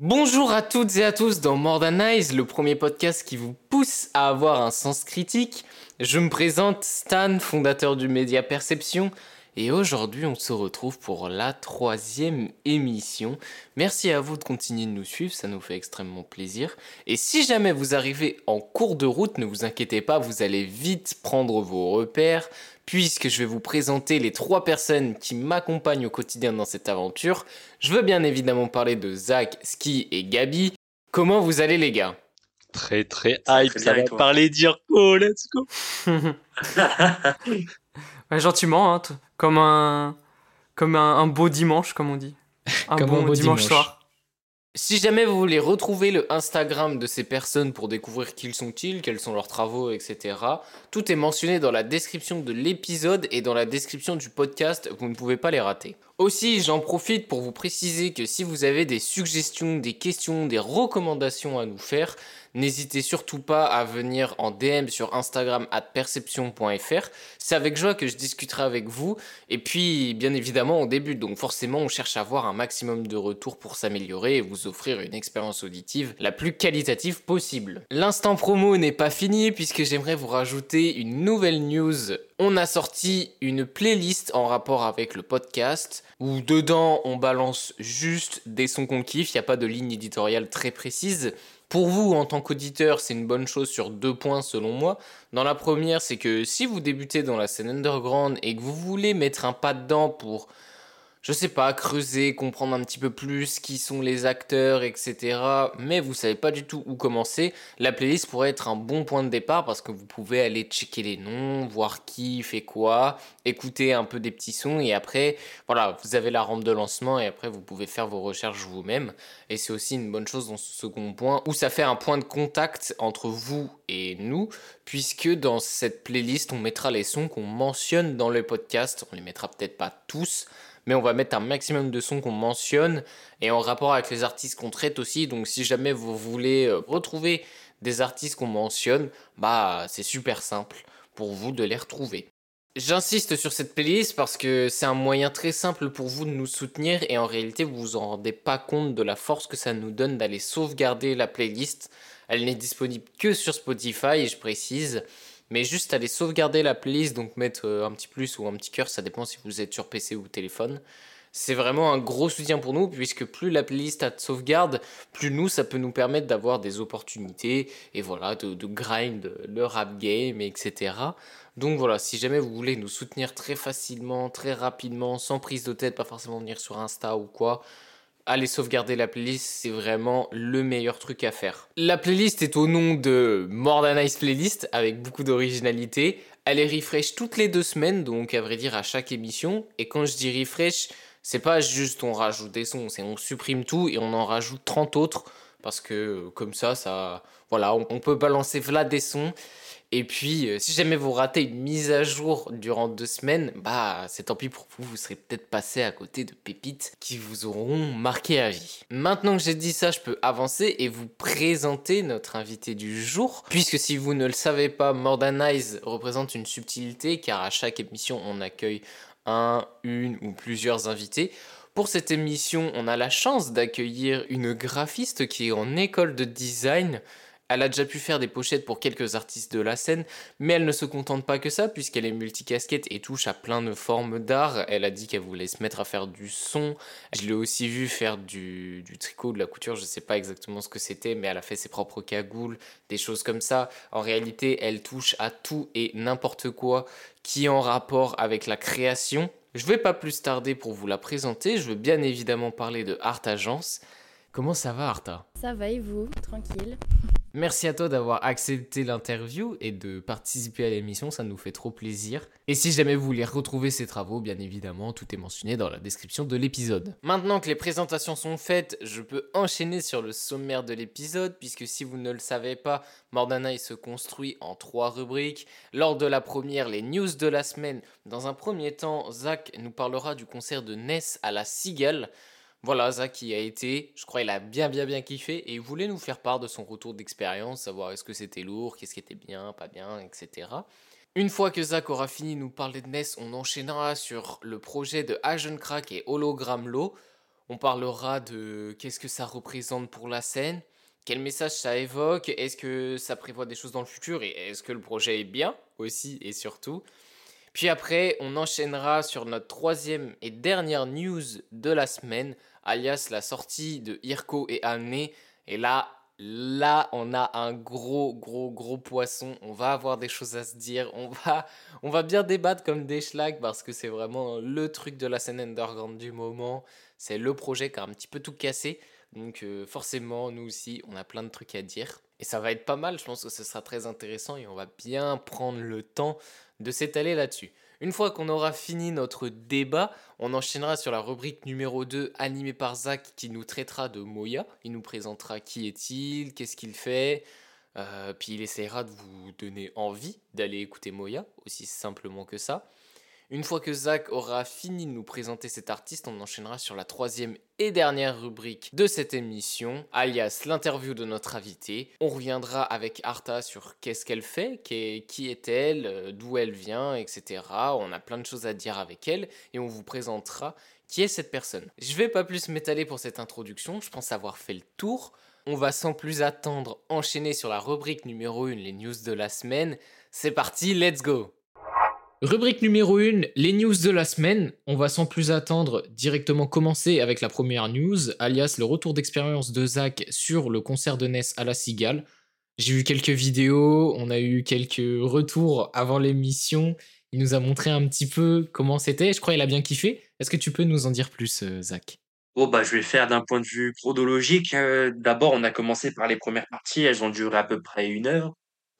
Bonjour à toutes et à tous dans More le premier podcast qui vous pousse à avoir un sens critique. Je me présente Stan, fondateur du média Perception, et aujourd'hui on se retrouve pour la troisième émission. Merci à vous de continuer de nous suivre, ça nous fait extrêmement plaisir. Et si jamais vous arrivez en cours de route, ne vous inquiétez pas, vous allez vite prendre vos repères, puisque je vais vous présenter les trois personnes qui m'accompagnent au quotidien dans cette aventure. Je veux bien évidemment parler de Zach, Ski et Gabi. Comment vous allez les gars? Très très hype, ça va parler d'Irko, let's go Gentiment, hein, comme un comme un, beau dimanche, comme on dit. Un, bon, dimanche soir. Si jamais vous voulez retrouver le Instagram de ces personnes pour découvrir qui sont-ils, quels sont leurs travaux, etc., tout est mentionné dans la description de l'épisode et dans la description du podcast, vous ne pouvez pas les rater. Aussi, j'en profite pour vous préciser que si vous avez des suggestions, des questions, des recommandations à nous faire, N'hésitez surtout pas à venir en DM sur Instagram at perception.fr. C'est avec joie que je discuterai avec vous. Et puis, bien évidemment, on débute. Donc forcément, on cherche à avoir un maximum de retours pour s'améliorer et vous offrir une expérience auditive la plus qualitative possible. L'instant promo n'est pas fini puisque j'aimerais vous rajouter une nouvelle news on a sorti une playlist en rapport avec le podcast où dedans on balance juste des sons qu'on kiffe, il n'y a pas de ligne éditoriale très précise. Pour vous, en tant qu'auditeur, c'est une bonne chose sur deux points selon moi. Dans la première, c'est que si vous débutez dans la scène underground et que vous voulez mettre un pas dedans pour je sais pas, creuser, comprendre un petit peu plus qui sont les acteurs, etc. Mais vous savez pas du tout où commencer. La playlist pourrait être un bon point de départ parce que vous pouvez aller checker les noms, voir qui fait quoi, écouter un peu des petits sons et après, voilà, vous avez la rampe de lancement et après vous pouvez faire vos recherches vous-même. Et c'est aussi une bonne chose dans ce second point où ça fait un point de contact entre vous et nous puisque dans cette playlist on mettra les sons qu'on mentionne dans le podcast. On les mettra peut-être pas tous mais on va mettre un maximum de sons qu'on mentionne et en rapport avec les artistes qu'on traite aussi. Donc si jamais vous voulez euh, retrouver des artistes qu'on mentionne, bah c'est super simple pour vous de les retrouver. J'insiste sur cette playlist parce que c'est un moyen très simple pour vous de nous soutenir et en réalité vous vous en rendez pas compte de la force que ça nous donne d'aller sauvegarder la playlist. Elle n'est disponible que sur Spotify et je précise. Mais juste aller sauvegarder la playlist, donc mettre euh, un petit plus ou un petit cœur, ça dépend si vous êtes sur PC ou téléphone. C'est vraiment un gros soutien pour nous, puisque plus la playlist a de sauvegarde, plus nous, ça peut nous permettre d'avoir des opportunités, et voilà, de, de grind le rap game, etc. Donc voilà, si jamais vous voulez nous soutenir très facilement, très rapidement, sans prise de tête, pas forcément venir sur Insta ou quoi, allez sauvegarder la playlist, c'est vraiment le meilleur truc à faire. La playlist est au nom de More Playlist avec beaucoup d'originalité. Elle est refresh toutes les deux semaines, donc à vrai dire à chaque émission. Et quand je dis refresh, c'est pas juste on rajoute des sons, c'est on supprime tout et on en rajoute 30 autres parce que comme ça, ça, voilà, on, peut balancer là des sons et puis, euh, si jamais vous ratez une mise à jour durant deux semaines, bah c'est tant pis pour vous, vous serez peut-être passé à côté de pépites qui vous auront marqué à vie. Maintenant que j'ai dit ça, je peux avancer et vous présenter notre invité du jour. Puisque si vous ne le savez pas, Mordanize représente une subtilité car à chaque émission on accueille un, une ou plusieurs invités. Pour cette émission, on a la chance d'accueillir une graphiste qui est en école de design elle a déjà pu faire des pochettes pour quelques artistes de la scène, mais elle ne se contente pas que ça, puisqu'elle est multicasquette et touche à plein de formes d'art. Elle a dit qu'elle voulait se mettre à faire du son. Je l'ai aussi vu faire du, tricot, de la couture, je ne sais pas exactement ce que c'était, mais elle a fait ses propres cagoules, des choses comme ça. En réalité, elle touche à tout et n'importe quoi qui est en rapport avec la création. Je ne vais pas plus tarder pour vous la présenter, je veux bien évidemment parler de Art Agence. Comment ça va Arta? Ça va et vous? Tranquille Merci à toi d'avoir accepté l'interview et de participer à l'émission, ça nous fait trop plaisir. Et si jamais vous voulez retrouver ces travaux, bien évidemment, tout est mentionné dans la description de l'épisode. Maintenant que les présentations sont faites, je peux enchaîner sur le sommaire de l'épisode, puisque si vous ne le savez pas, Mordanaï se construit en trois rubriques. Lors de la première, les news de la semaine. Dans un premier temps, Zach nous parlera du concert de Ness à la Cigale. Voilà, Zach qui a été, je crois il a bien bien bien kiffé et il voulait nous faire part de son retour d'expérience, savoir est-ce que c'était lourd, qu'est-ce qui était bien, pas bien, etc. Une fois que Zach aura fini de nous parler de NES, on enchaînera sur le projet de Agent Crack et Hologram. On parlera de qu'est-ce que ça représente pour la scène, quel message ça évoque, est-ce que ça prévoit des choses dans le futur et est-ce que le projet est bien aussi et surtout. Puis après, on enchaînera sur notre troisième et dernière news de la semaine, alias la sortie de Irko et Anne. Et là, là, on a un gros, gros, gros poisson. On va avoir des choses à se dire. On va, on va bien débattre comme des schlags parce que c'est vraiment le truc de la scène underground du moment. C'est le projet qui a un petit peu tout cassé. Donc euh, forcément, nous aussi, on a plein de trucs à dire. Et ça va être pas mal, je pense que ce sera très intéressant et on va bien prendre le temps de s'étaler là-dessus. Une fois qu'on aura fini notre débat, on enchaînera sur la rubrique numéro 2 animée par Zach qui nous traitera de Moya. Il nous présentera qui est-il, qu'est-ce qu'il fait, euh, puis il essaiera de vous donner envie d'aller écouter Moya, aussi simplement que ça. Une fois que Zach aura fini de nous présenter cet artiste, on enchaînera sur la troisième et dernière rubrique de cette émission, alias l'interview de notre invité. On reviendra avec Arta sur qu'est-ce qu'elle fait, qui est-elle, euh, d'où elle vient, etc. On a plein de choses à dire avec elle et on vous présentera qui est cette personne. Je vais pas plus m'étaler pour cette introduction, je pense avoir fait le tour. On va sans plus attendre enchaîner sur la rubrique numéro 1, les news de la semaine. C'est parti, let's go Rubrique numéro 1, les news de la semaine. On va sans plus attendre directement commencer avec la première news, alias le retour d'expérience de Zach sur le concert de Ness à la Cigale. J'ai vu quelques vidéos, on a eu quelques retours avant l'émission. Il nous a montré un petit peu comment c'était. Je crois qu'il a bien kiffé. Est-ce que tu peux nous en dire plus, euh, Zach? Bon, bah, je vais faire d'un point de vue chronologique. Euh, d'abord, on a commencé par les premières parties. Elles ont duré à peu près une heure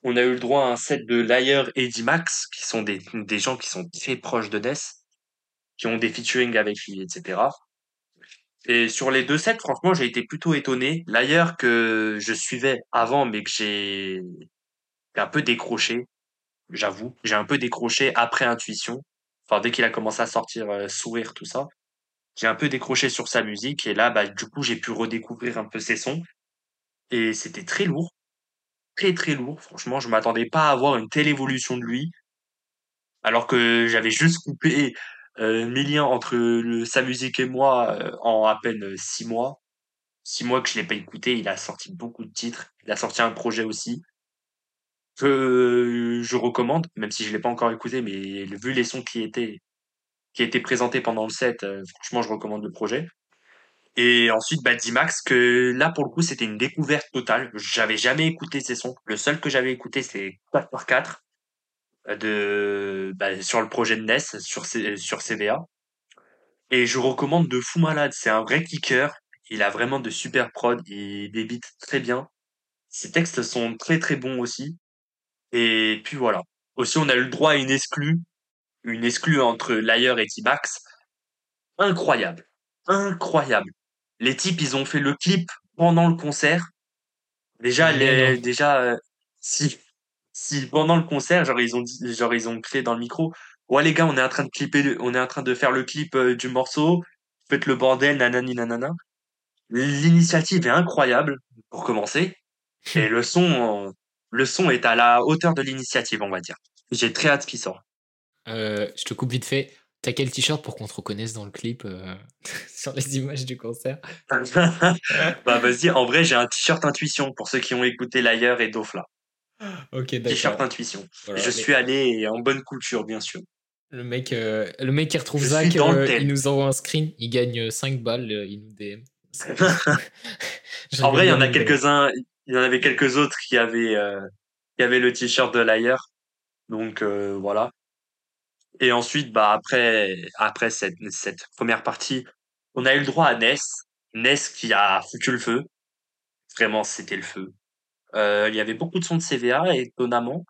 on a eu le droit à un set de Liar et D-Max, qui sont des, gens qui sont très proches de Ness, qui ont des featuring avec lui, etc. Et sur les deux sets, franchement, j'ai été plutôt étonné. Liar que je suivais avant, mais que j'ai un peu décroché, j'avoue. J'ai un peu décroché après Intuition. Enfin, dès qu'il a commencé à sortir euh, Sourire, tout ça. J'ai un peu décroché sur sa musique. Et là, bah, du coup, j'ai pu redécouvrir un peu ses sons. Et c'était très lourd très très lourd. Franchement, je m'attendais pas à avoir une telle évolution de lui. Alors que j'avais juste coupé euh, mes liens entre sa musique et moi euh, en à peine euh, six mois. Six mois que je l'ai pas écouté, il a sorti beaucoup de titres. Il a sorti un projet aussi que je recommande, même si je l'ai pas encore écouté, mais vu les sons qui étaient qui étaient présentés pendant le set, franchement, je recommande le projet. Et ensuite, bah, D-Max, que là, pour le coup, c'était une découverte totale. J'avais jamais écouté ces sons. Le seul que j'avais écouté, c'est 4x4 euh, de, bah, sur le projet de NES, sur, sur CVA. Et je recommande de fou malade. C'est un vrai kicker. Il a vraiment de super prod. Il débite très bien. Ses textes sont très très bons aussi. Et puis voilà. Aussi, on a eu le droit à une exclue. Une exclue entre Liar et T-Max. Incroyable. Incroyable les types, ils ont fait le clip pendant le concert. Déjà, les, déjà, euh, si, si pendant le concert, genre ils ont dit, genre ils ont créé dans le micro, ouais les gars, on est en train de clipper, on est en train de faire le clip euh, du morceau, faites le bordel, nanani nanana. L'initiative est incroyable pour commencer, et le son, le son est à la hauteur de l'initiative, on va dire. J'ai très hâte qu'il sorte. Euh, je te coupe vite fait. T'as quel t-shirt pour qu'on te reconnaisse dans le clip euh, sur les images du concert? Bah vas-y, en vrai j'ai un t-shirt intuition pour ceux qui ont écouté l'ailleurs et Dofla. Ok, d'accord. T-shirt intuition. je suis allé en bonne culture bien sûr. Le mec, euh, le mec qui retrouve Zach, euh, il nous envoie un screen, il gagne 5 balles, il nous DM. en vrai, il y en a quelques-uns, il y en avait quelques autres qui avaient, qui avaient le t-shirt de l'ailleurs. Donc voilà. Et ensuite, bah après, après cette, cette première partie, on a eu le droit à Ness. Ness qui a foutu le feu. Vraiment, c'était le feu. Euh, il y avait beaucoup de sons de CVA, étonnamment.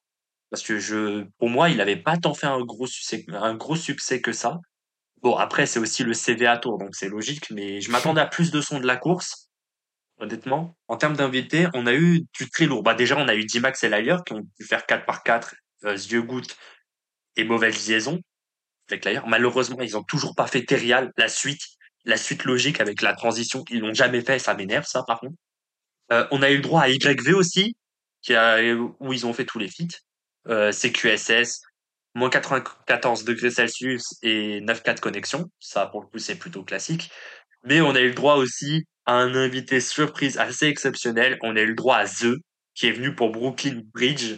Parce que je, pour moi, il n'avait pas tant fait un gros succès, un gros succès que ça. Bon, après, c'est aussi le CVA Tour, donc c'est logique, mais je m'attendais à plus de sons de la course. Honnêtement, en termes d'invités, on a eu du très lourd. Bah, déjà, on a eu D-Max et Liar qui ont pu faire 4 par 4 euh, Yeux et mauvaise liaison avec l'ailleurs. Malheureusement, ils ont toujours pas fait Terial, la suite, la suite logique avec la transition. Ils l'ont jamais fait, ça m'énerve, ça, par contre. Euh, on a eu le droit à YV aussi, qui a, où ils ont fait tous les feats. Euh, CQSS, moins 94 degrés Celsius et 9.4 connexion. Ça, pour le coup, c'est plutôt classique. Mais on a eu le droit aussi à un invité surprise assez exceptionnel. On a eu le droit à The, qui est venu pour Brooklyn Bridge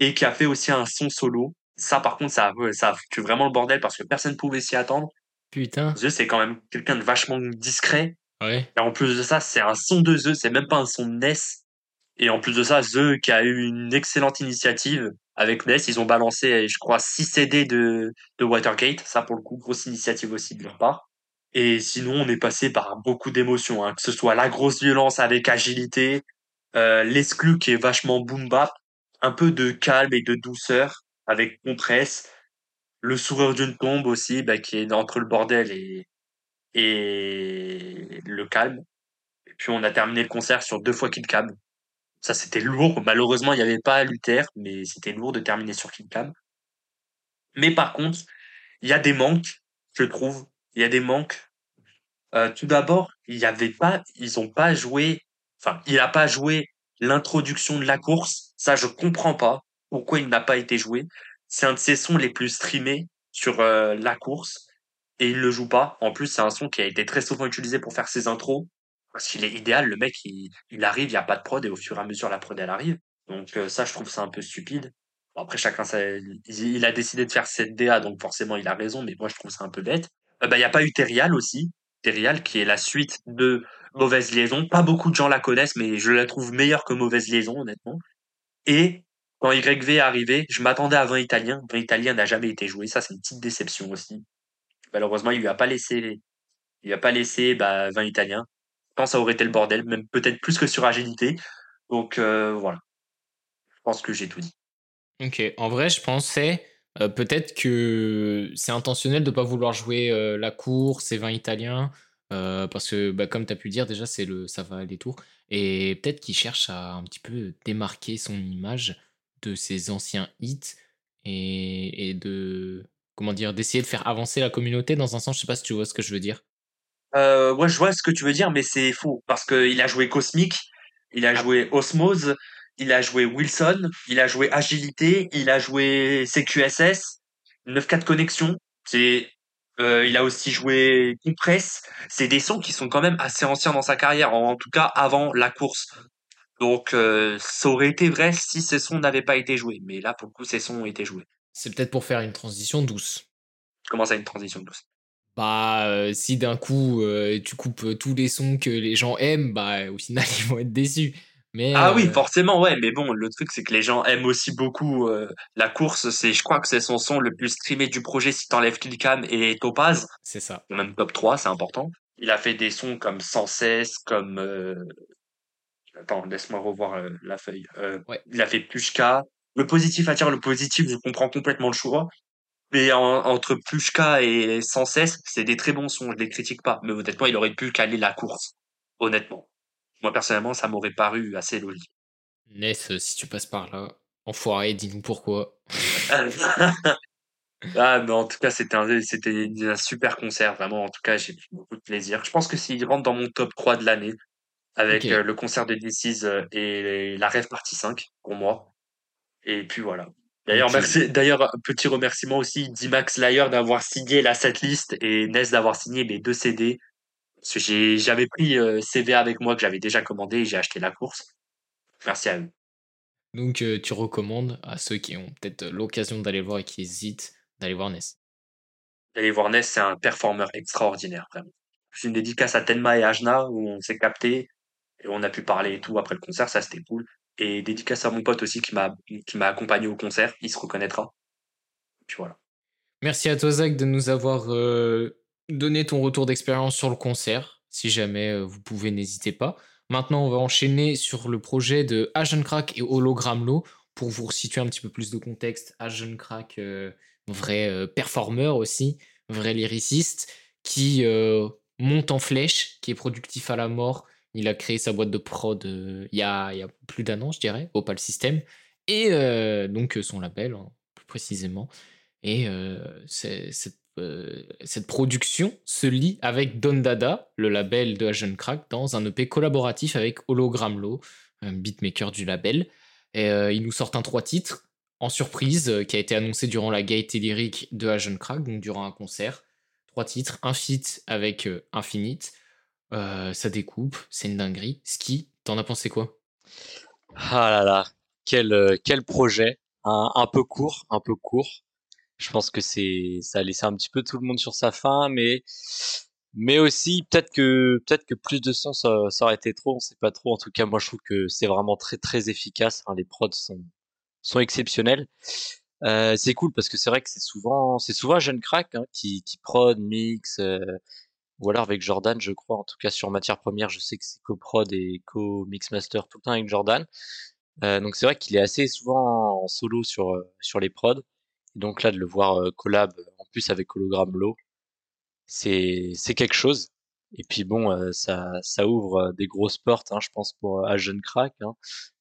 et qui a fait aussi un son solo. Ça, par contre, ça, ça a foutu vraiment le bordel parce que personne ne pouvait s'y attendre. Putain. The, c'est quand même quelqu'un de vachement discret. Ouais. Et en plus de ça, c'est un son de The, c'est même pas un son de Ness. Et en plus de ça, The qui a eu une excellente initiative avec Ness, ils ont balancé, je crois, 6 CD de, de Watergate. Ça, pour le coup, grosse initiative aussi de leur part. Et sinon, on est passé par beaucoup d'émotions, hein, que ce soit la grosse violence avec agilité, euh, l'exclu qui est vachement boom bap, un peu de calme et de douceur avec compresse, le sourire d'une tombe aussi, bah, qui est entre le bordel et, et le calme. Et puis on a terminé le concert sur deux fois Kid Cam. Ça c'était lourd. Malheureusement, il n'y avait pas Luther, mais c'était lourd de terminer sur Kid Cam. Mais par contre, il y a des manques, je trouve. Il y a des manques. Euh, tout d'abord, il y avait pas, ils ont pas joué, enfin, il a pas joué l'introduction de la course. Ça, je comprends pas pourquoi il n'a pas été joué. C'est un de ses sons les plus streamés sur euh, la course et il le joue pas. En plus, c'est un son qui a été très souvent utilisé pour faire ses intros parce qu'il est idéal. Le mec, il, arrive, il y a pas de prod et au fur et à mesure la prod elle arrive. Donc euh, ça, je trouve ça un peu stupide. après, chacun, ça, il, a décidé de faire cette DA, donc forcément, il a raison. Mais moi, je trouve ça un peu bête. Euh, bah, il y a pas eu Terial aussi. Terial qui est la suite de Mauvaise Liaison. Pas beaucoup de gens la connaissent, mais je la trouve meilleure que Mauvaise Liaison, honnêtement. Et quand YV est arrivé, je m'attendais à 20 Italiens. 20 Italiens n'a jamais été joué. Ça, c'est une petite déception aussi. Malheureusement, il lui a pas laissé, il lui a pas laissé bah, 20 Italiens. Je pense que ça aurait été le bordel, même peut-être plus que sur Agilité. Donc euh, voilà. Je pense que j'ai tout dit. Ok. En vrai, je pensais euh, peut-être que c'est intentionnel de ne pas vouloir jouer euh, la course et 20 Italiens. parce que, bah, comme tu as pu dire, déjà, c'est le, ça va les tours. Et peut-être qu'il cherche à un petit peu démarquer son image de ses anciens hits et, et de comment dire d'essayer de faire avancer la communauté dans un sens. Je sais pas si tu vois ce que je veux dire. Euh, ouais, je vois ce que tu veux dire, mais c'est faux parce qu'il a joué Cosmic, il a ah. joué Osmose, il a joué Wilson, il a joué Agilité, il a joué CQSS, 9-4 Connexion. C'est euh, il a aussi joué Compress. C'est des sons qui sont quand même assez anciens dans sa carrière, en tout cas avant la course. Donc, euh, ça aurait été vrai si ces sons n'avaient pas été joués. Mais là, pour le coup, ces sons ont été joués. C'est peut-être pour faire une transition douce. Comment ça, une transition douce? Bah, euh, si d'un coup, euh, tu coupes tous les sons que les gens aiment, bah, au final, ils vont être déçus. Mais, ah oui, forcément, ouais. Mais bon, le truc, c'est que les gens aiment aussi beaucoup la course. C'est, je crois que c'est son son le plus streamé du projet si t'enlèves Killcam et Topaz. C'est ça. Même top 3, c'est important. Il a fait des sons comme Sans cesse, comme Attends, laisse-moi revoir euh, la feuille. Euh, il a fait Plushka. Le positif attire le positif, je comprends complètement le choix. Mais entre Plushka et Sans cesse, c'est des très bons sons, je les critique pas. Mais honnêtement, il aurait pu caler la course. Honnêtement. Moi, personnellement, ça m'aurait paru assez logique. Ness, si tu passes par là, enfoiré, dis-nous pourquoi. ah, mais en tout cas, c'était un, c'était un super concert, vraiment. En tout cas, j'ai eu beaucoup de plaisir. Je pense que s'il rentre dans mon top 3 de l'année, avec euh, le concert de DC's euh, et la rêve partie 5 pour moi. Et puis voilà. D'ailleurs, merci, d'ailleurs, petit remerciement aussi d'Imax Layer d'avoir signé la setlist et Ness d'avoir signé mes deux CD. Parce que j'avais pris euh, CV avec moi que j'avais déjà commandé et j'ai acheté la course. Merci à eux. Donc, tu recommandes à ceux qui ont peut-être l'occasion d'aller voir et qui hésitent d'aller voir Ness. D'aller voir Ness, c'est un performeur extraordinaire, vraiment. C'est une dédicace à Tenma et Ajna où on s'est capté et on a pu parler et tout après le concert, ça c'était cool. Et dédicace à mon pote aussi qui m'a qui m'a accompagné au concert, il se reconnaîtra. Puis voilà. Merci à toi Zach de nous avoir euh, donné ton retour d'expérience sur le concert. Si jamais euh, vous pouvez, n'hésitez pas. Maintenant, on va enchaîner sur le projet de Agent Crack et Hologram Low pour vous resituer un petit peu plus de contexte. Agent Crack, euh, vrai performeur aussi, vrai lyriciste, qui monte en flèche, qui est productif à la mort, il a créé sa boîte de prod euh, il, y a, plus d'un an, je dirais, Opal System. Et euh, donc son label, hein, plus précisément. Et euh, cette, production se lie avec Don Dada, le label de Agent Crack, dans un EP collaboratif avec Hologram Low, un beatmaker du label. Et il nous sort un trois titres en surprise qui a été annoncé durant la gaieté lyrique de Agent Crack, donc durant un concert. Trois titres, un feat avec Infinite, ça découpe, c'est une dinguerie. Ski, t'en as pensé quoi? Ah là là, quel, quel projet. Un, un peu court, un peu court. Je pense que c'est ça a laissé un petit peu tout le monde sur sa faim, mais mais aussi peut-être que peut-être que plus de son ça, ça, aurait été trop, on sait pas trop. En tout cas, moi je trouve que c'est vraiment très très efficace. Hein. Les prods sont sont exceptionnels. Euh, c'est cool parce que c'est vrai que c'est souvent c'est souvent jeune crack hein, qui qui prod mix euh, ou alors avec Jordan je crois en tout cas sur matière première je sais que c'est co-prod et co-mix master tout le temps avec Jordan euh, donc c'est vrai qu'il est assez souvent en solo sur sur les prods donc là, de le voir euh, collab en plus avec Hologram Low, c'est quelque chose. Et puis bon, euh, ça ça ouvre euh, des grosses portes, hein, je pense pour à Jeune Crack, hein,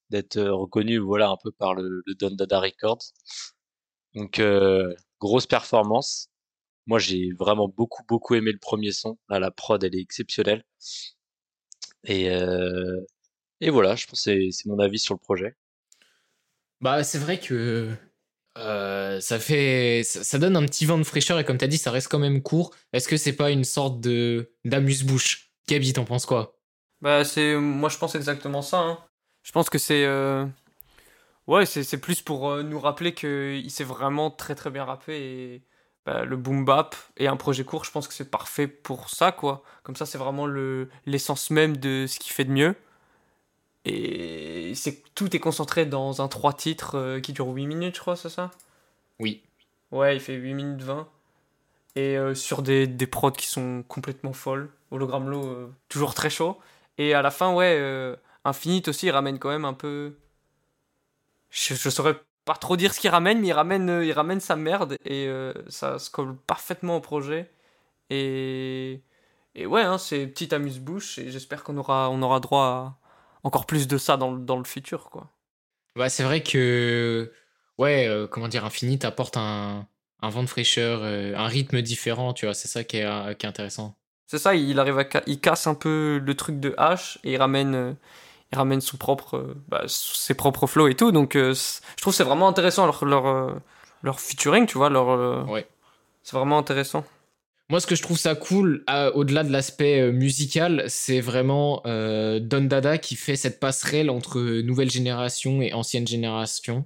d'être reconnu voilà un peu par le, le Don Dada Records. Donc grosse performance. Moi, j'ai vraiment beaucoup beaucoup aimé le premier son. Là, la prod, elle est exceptionnelle. Et et voilà, je pense que c'est mon avis sur le projet. Bah, c'est vrai que euh, ça fait, ça, donne un petit vent de fraîcheur et comme t'as dit, ça reste quand même court. Est-ce que c'est pas une sorte de d'amuse-bouche? Gabi, t'en penses quoi? Bah c'est, moi je pense exactement ça. Hein. Je pense que c'est, euh, ouais, c'est plus pour euh, nous rappeler qu'il s'est vraiment très très bien rappé et bah, le boom bap et un projet court, je pense que c'est parfait pour ça quoi. Comme ça, c'est vraiment le l'essence même de ce qu'il fait de mieux. Et c'est tout est concentré dans un 3 titres euh, qui dure 8 minutes, je crois, c'est ça? Oui. Ouais, il fait 8 minutes 20. Et euh, sur des, des prods qui sont complètement folles. Hologram Low, euh, toujours très chaud. Et à la fin, ouais, Infinite aussi, il ramène quand même un peu. Je, je saurais pas trop dire ce qu'il ramène, mais il ramène, il ramène sa merde et ça se colle parfaitement au projet. Et, et ouais, hein, c'est petite amuse-bouche et j'espère qu'on aura, on aura droit à encore plus de ça dans, dans le futur, quoi. Ouais, c'est vrai que, ouais, euh, comment dire, Infinite apporte un, un vent de fraîcheur, euh, un rythme différent, tu vois, c'est ça qui est, euh, qui est intéressant. C'est ça, il arrive à il casse un peu le truc de H et il ramène, il ramène son propre, bah, ses propres flows et tout. Donc, je trouve c'est vraiment intéressant leur, leur, leur featuring, tu vois, leur. ouais. C'est vraiment intéressant. Moi, ce que je trouve ça cool, au-delà de l'aspect euh, musical, c'est vraiment euh, Don Dada qui fait cette passerelle entre nouvelle génération et ancienne génération.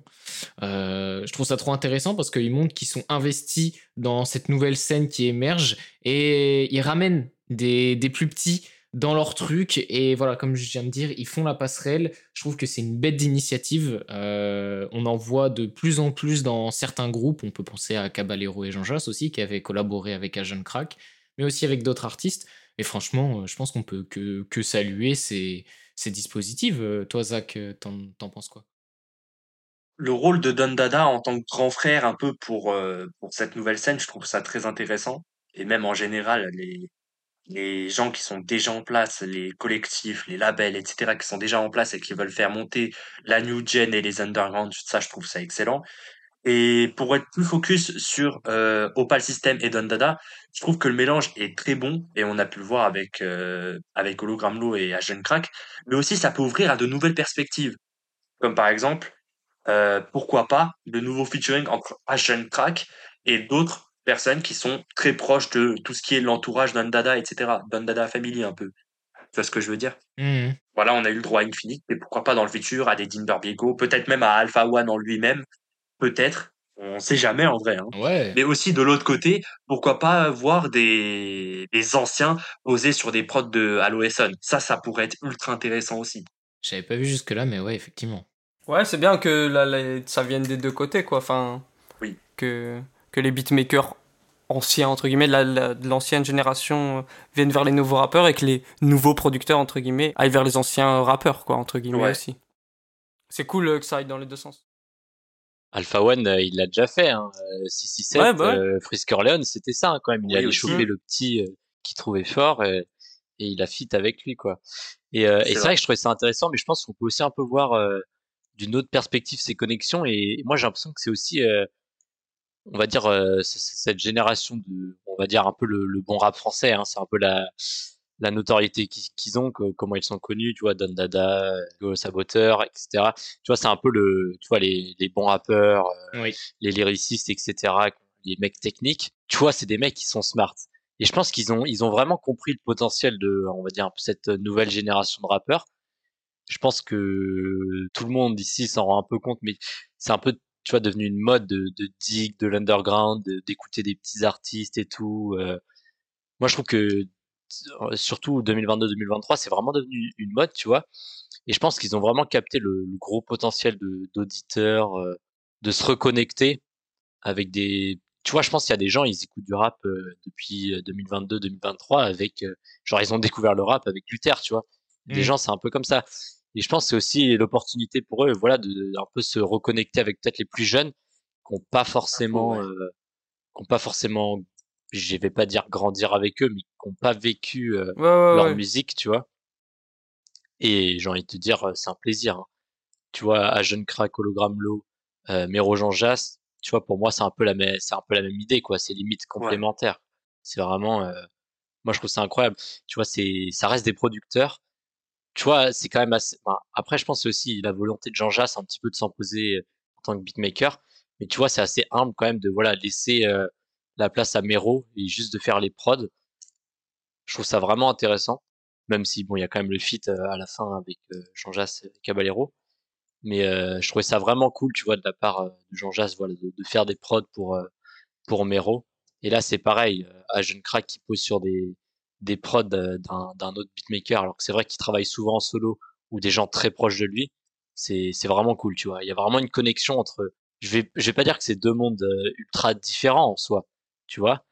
Euh, je trouve ça trop intéressant parce qu'il montre qu'ils sont investis dans cette nouvelle scène qui émerge et ils ramènent des, des plus petits dans leur truc. Et voilà, comme je viens de dire, ils font la passerelle. Je trouve que c'est une bête d'initiative. Euh, on en voit de plus en plus dans certains groupes. On peut penser à Caballero et Jean Jass aussi, qui avaient collaboré avec Agent Crack, mais aussi avec d'autres artistes. Et franchement, euh, je pense qu'on peut que, que saluer ces, ces dispositifs. Euh, toi, Zach, t'en penses quoi? Le rôle de Don Dada en tant que grand frère un peu pour, pour cette nouvelle scène, je trouve ça très intéressant. Et même en général, les, les gens qui sont déjà en place, les collectifs, les labels, etc., qui sont déjà en place et qui veulent faire monter la new gen et les underground, ça, je trouve ça excellent. Et pour être plus focus sur euh, Opal System et Don Dada, je trouve que le mélange est très bon et on a pu le voir avec euh, avec Hologram et Agent Crack, mais aussi ça peut ouvrir à de nouvelles perspectives, comme par exemple euh, pourquoi pas de nouveaux featuring entre Agent Crack et d'autres personnes qui sont très proches de tout ce qui est l'entourage d'Andada, etc. D'Andada Family un peu. Tu vois ce que je veux dire? Mmh. Voilà, on a eu le droit à Infinite, mais pourquoi pas dans le futur à des Dean Barbiego, peut-être même à Alpha One en lui-même, peut-être. On sait jamais en vrai. Hein. Ouais. Mais aussi de l'autre côté, pourquoi pas voir des, des anciens posés sur des prods de Halo Ça, ça pourrait être ultra intéressant aussi. J'avais pas vu jusque-là, mais ouais, effectivement. Ouais, c'est bien que ça vienne des deux côtés, quoi. Enfin, oui. Que, que les beatmakers anciens, entre guillemets, de l'ancienne génération euh, viennent vers les nouveaux rappeurs et que les nouveaux producteurs, entre guillemets, aillent vers les anciens rappeurs, quoi, entre guillemets aussi. C'est cool euh, que ça aille dans les deux sens. Alpha One, euh, il l'a déjà fait, hein. 667, ouais, bah Frisker Leon, c'était ça, hein, quand même. Il allait choper le petit qui trouvait fort et, il a fit avec lui, quoi. Et, c'est vrai. que je trouvais ça intéressant, mais je pense qu'on peut aussi un peu voir d'une autre perspective ces connexions. Et, moi, j'ai l'impression que c'est aussi on va dire euh, cette génération de on va dire un peu le, bon rap français hein, c'est un peu la la notoriété qu'ils ont comment ils sont connus tu vois Don Dada Go Saboteur etc tu vois c'est un peu le tu vois les, les bons rappeurs euh, les lyricistes etc les mecs techniques. Tu vois c'est des mecs qui sont smart. Et je pense qu'ils ont, ils ont vraiment compris le potentiel de, on va dire, cette nouvelle génération de rappeurs. Je pense que tout le monde ici s'en rend un peu compte, mais c'est un peu, tu vois, devenu une mode de, de dig, de l'underground, de- d'écouter des petits artistes et tout. euh. Moi, je trouve que euh, surtout 2022-2023, c'est vraiment devenu une mode, tu vois. Et je pense qu'ils ont vraiment capté le, le gros potentiel de d'auditeurs, euh, de se reconnecter avec des. Tu vois, je pense qu'il y a des gens, ils écoutent du rap euh, depuis 2022-2023 avec, genre, ils ont découvert le rap avec Luther, tu vois. Des Mm. gens, c'est un peu comme ça. Et je pense que c'est aussi l'opportunité pour eux, voilà, de, de un peu se reconnecter avec peut-être les plus jeunes, qui n'ont pas forcément, ouais. euh, qui ont pas forcément, je vais pas dire grandir avec eux, mais qui n'ont pas vécu euh, Ouais, ouais, leur musique, tu vois. Et j'ai envie de te dire, c'est un plaisir. hein. Tu vois, à Jeune Crack, Hologramme Low, euh, Méro Jean Jass, tu vois, pour moi, c'est un peu la même, c'est un peu la même idée, quoi. C'est limite complémentaire. C'est vraiment, euh, moi, je trouve ça incroyable. Tu vois, c'est, ça reste des producteurs. Tu vois, c'est quand même assez, après, je pense aussi la volonté de Jean Jass un petit peu de s'imposer euh, en tant que beatmaker. Mais tu vois, c'est assez humble quand même de, voilà, laisser euh, la place à Méro et juste de faire les prods. Je trouve ça vraiment intéressant. Même si, bon, il y a quand même le feat euh, à la fin avec Jean Jass et Caballero. Mais je trouvais ça vraiment cool, tu vois, de la part de Jean Jass, voilà, de, faire des prods pour, pour Mero. Et là, c'est pareil, à Jeune Crack qui pose sur des, des prods euh, d'un, autre beatmaker, alors que c'est vrai qu'il travaille souvent en solo ou des gens très proches de lui. C'est, c'est vraiment cool, tu vois. Il y a vraiment une connexion entre, je vais, je vais pas dire que c'est deux mondes euh, ultra différents en soi, tu vois.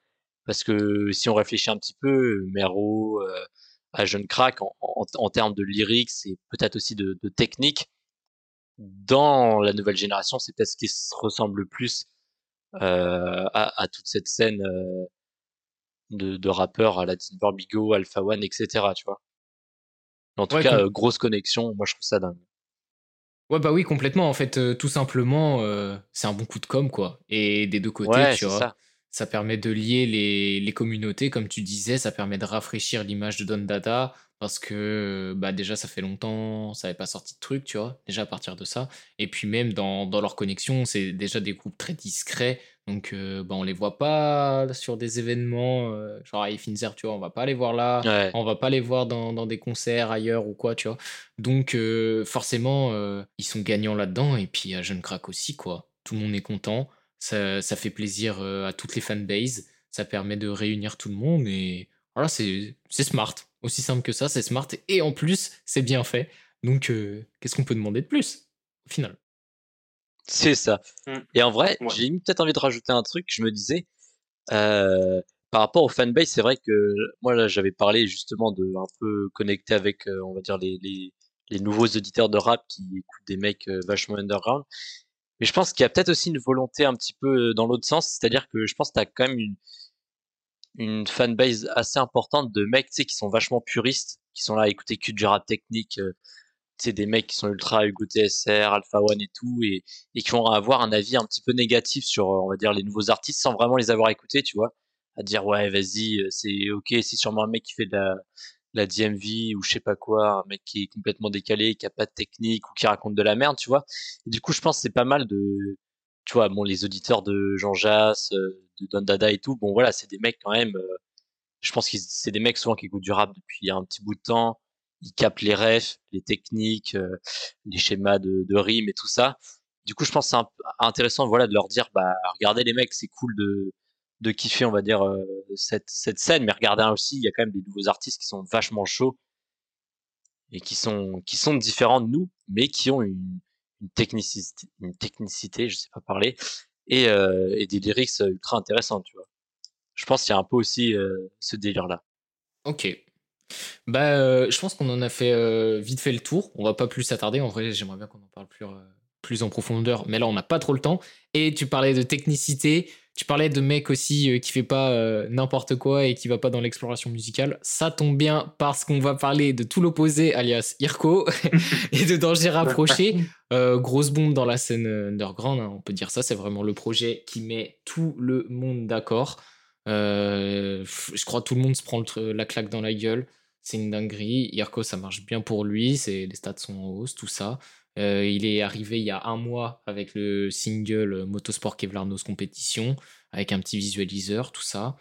Parce que si on réfléchit un petit peu, Mero, euh, à Jeune Crack, en, en, en termes de lyrics et peut-être aussi de, de technique, dans la nouvelle génération, c'est peut-être ce qui se ressemble le plus euh, à, à toute cette scène euh, de, de rappeurs à la Dinber Bigo, Alpha One, etc. Tu vois. En tout Ouais, cas, euh, grosse connexion. Moi, je trouve ça dingue. Ouais, bah oui, complètement. En fait, euh, tout simplement, euh, c'est un bon coup de com, quoi. Et des deux côtés, Ouais, tu vois. ça. Ça permet de lier les, les communautés, comme tu disais, ça permet de rafraîchir l'image de Don Dada, parce que bah déjà, ça fait longtemps, ça n'avait pas sorti de truc, tu vois, déjà à partir de ça. Et puis même dans, dans leur connexion, c'est déjà des groupes très discrets, donc euh, bah, on les voit pas sur des événements, euh, genre à Finzer, tu vois, on va pas les voir là, Ouais. on va pas les voir dans, dans des concerts ailleurs ou quoi, tu vois. Donc euh, forcément, euh, ils sont gagnants là-dedans, et puis à Jeune Crack aussi, quoi. Tout le monde est content. Ça, ça fait plaisir à toutes les fanbases. Ça permet de réunir tout le monde et voilà, c'est smart. Aussi simple que ça, c'est smart et en plus, c'est bien fait. Donc, euh, qu'est-ce qu'on peut demander de plus au final? C'est ça. Mm. Et en vrai, Ouais. j'ai peut-être envie de rajouter un truc. Je me disais, euh, par rapport au fanbase, c'est vrai que moi là, j'avais parlé justement de un peu connecter avec, euh, on va dire les, les les nouveaux auditeurs de rap qui écoutent des mecs euh, vachement underground. Mais je pense qu'il y a peut-être aussi une volonté un petit peu dans l'autre sens, c'est-à-dire que je pense que t'as quand même une une fanbase assez importante de mecs, qui sont vachement puristes, qui sont là à écouter que du rap technique. euh, tu sais, des mecs qui sont ultra Hugo TSR, Alpha One et tout, et, et qui vont avoir un avis un petit peu négatif sur, euh, on va dire, les nouveaux artistes sans vraiment les avoir écoutés, tu vois. À dire, ouais, vas-y, euh, c'est ok, c'est sûrement un mec qui fait de la, la DMV ou je sais pas quoi, un mec qui est complètement décalé, qui a pas de technique ou qui raconte de la merde, tu vois. Du coup, je pense que c'est pas mal de, tu vois, bon, les auditeurs de Jean Jass, euh, de Don Dada et tout, bon, voilà, c'est des mecs quand même, euh, je pense que c'est des mecs souvent qui écoutent du rap depuis un petit bout de temps, ils captent les refs, les techniques, euh, les schémas de, de rimes et tout ça. Du coup, je pense c'est intéressant, voilà, de leur dire, bah, regardez les mecs, c'est cool de, de kiffer, on va dire, euh, cette, cette scène, mais regardez aussi, il y a quand même des nouveaux artistes qui sont vachement chauds et qui sont, qui sont différents de nous, mais qui ont une, une technicité, une technicité, je sais pas parler, et, euh, et des lyrics ultra intéressants, tu vois. Je pense qu'il y a un peu aussi euh, ce délire-là. Ok. Bah, euh, je pense qu'on en a fait euh, vite fait le tour. On va pas plus s'attarder. En vrai, j'aimerais bien qu'on en parle plus, euh, plus en profondeur, mais là, on n'a pas trop le temps. Et tu parlais de technicité, tu parlais de mec aussi euh, qui fait pas euh, n'importe quoi et qui va pas dans l'exploration musicale. Ça tombe bien parce qu'on va parler de tout l'opposé, alias Irko, et de Danger Rapproché. Euh, grosse bombe dans la scène underground, hein, on peut dire ça. C'est vraiment le projet qui met tout le monde d'accord. Euh, je crois que tout le monde se prend le la claque dans la gueule. C'est une dinguerie. Irko, ça marche bien pour lui. C'est, les stats sont en hausse, tout ça. Euh, il est arrivé il y a un mois avec le single euh, Motosport Kevlarnos Compétition, avec un petit visualiseur, tout ça.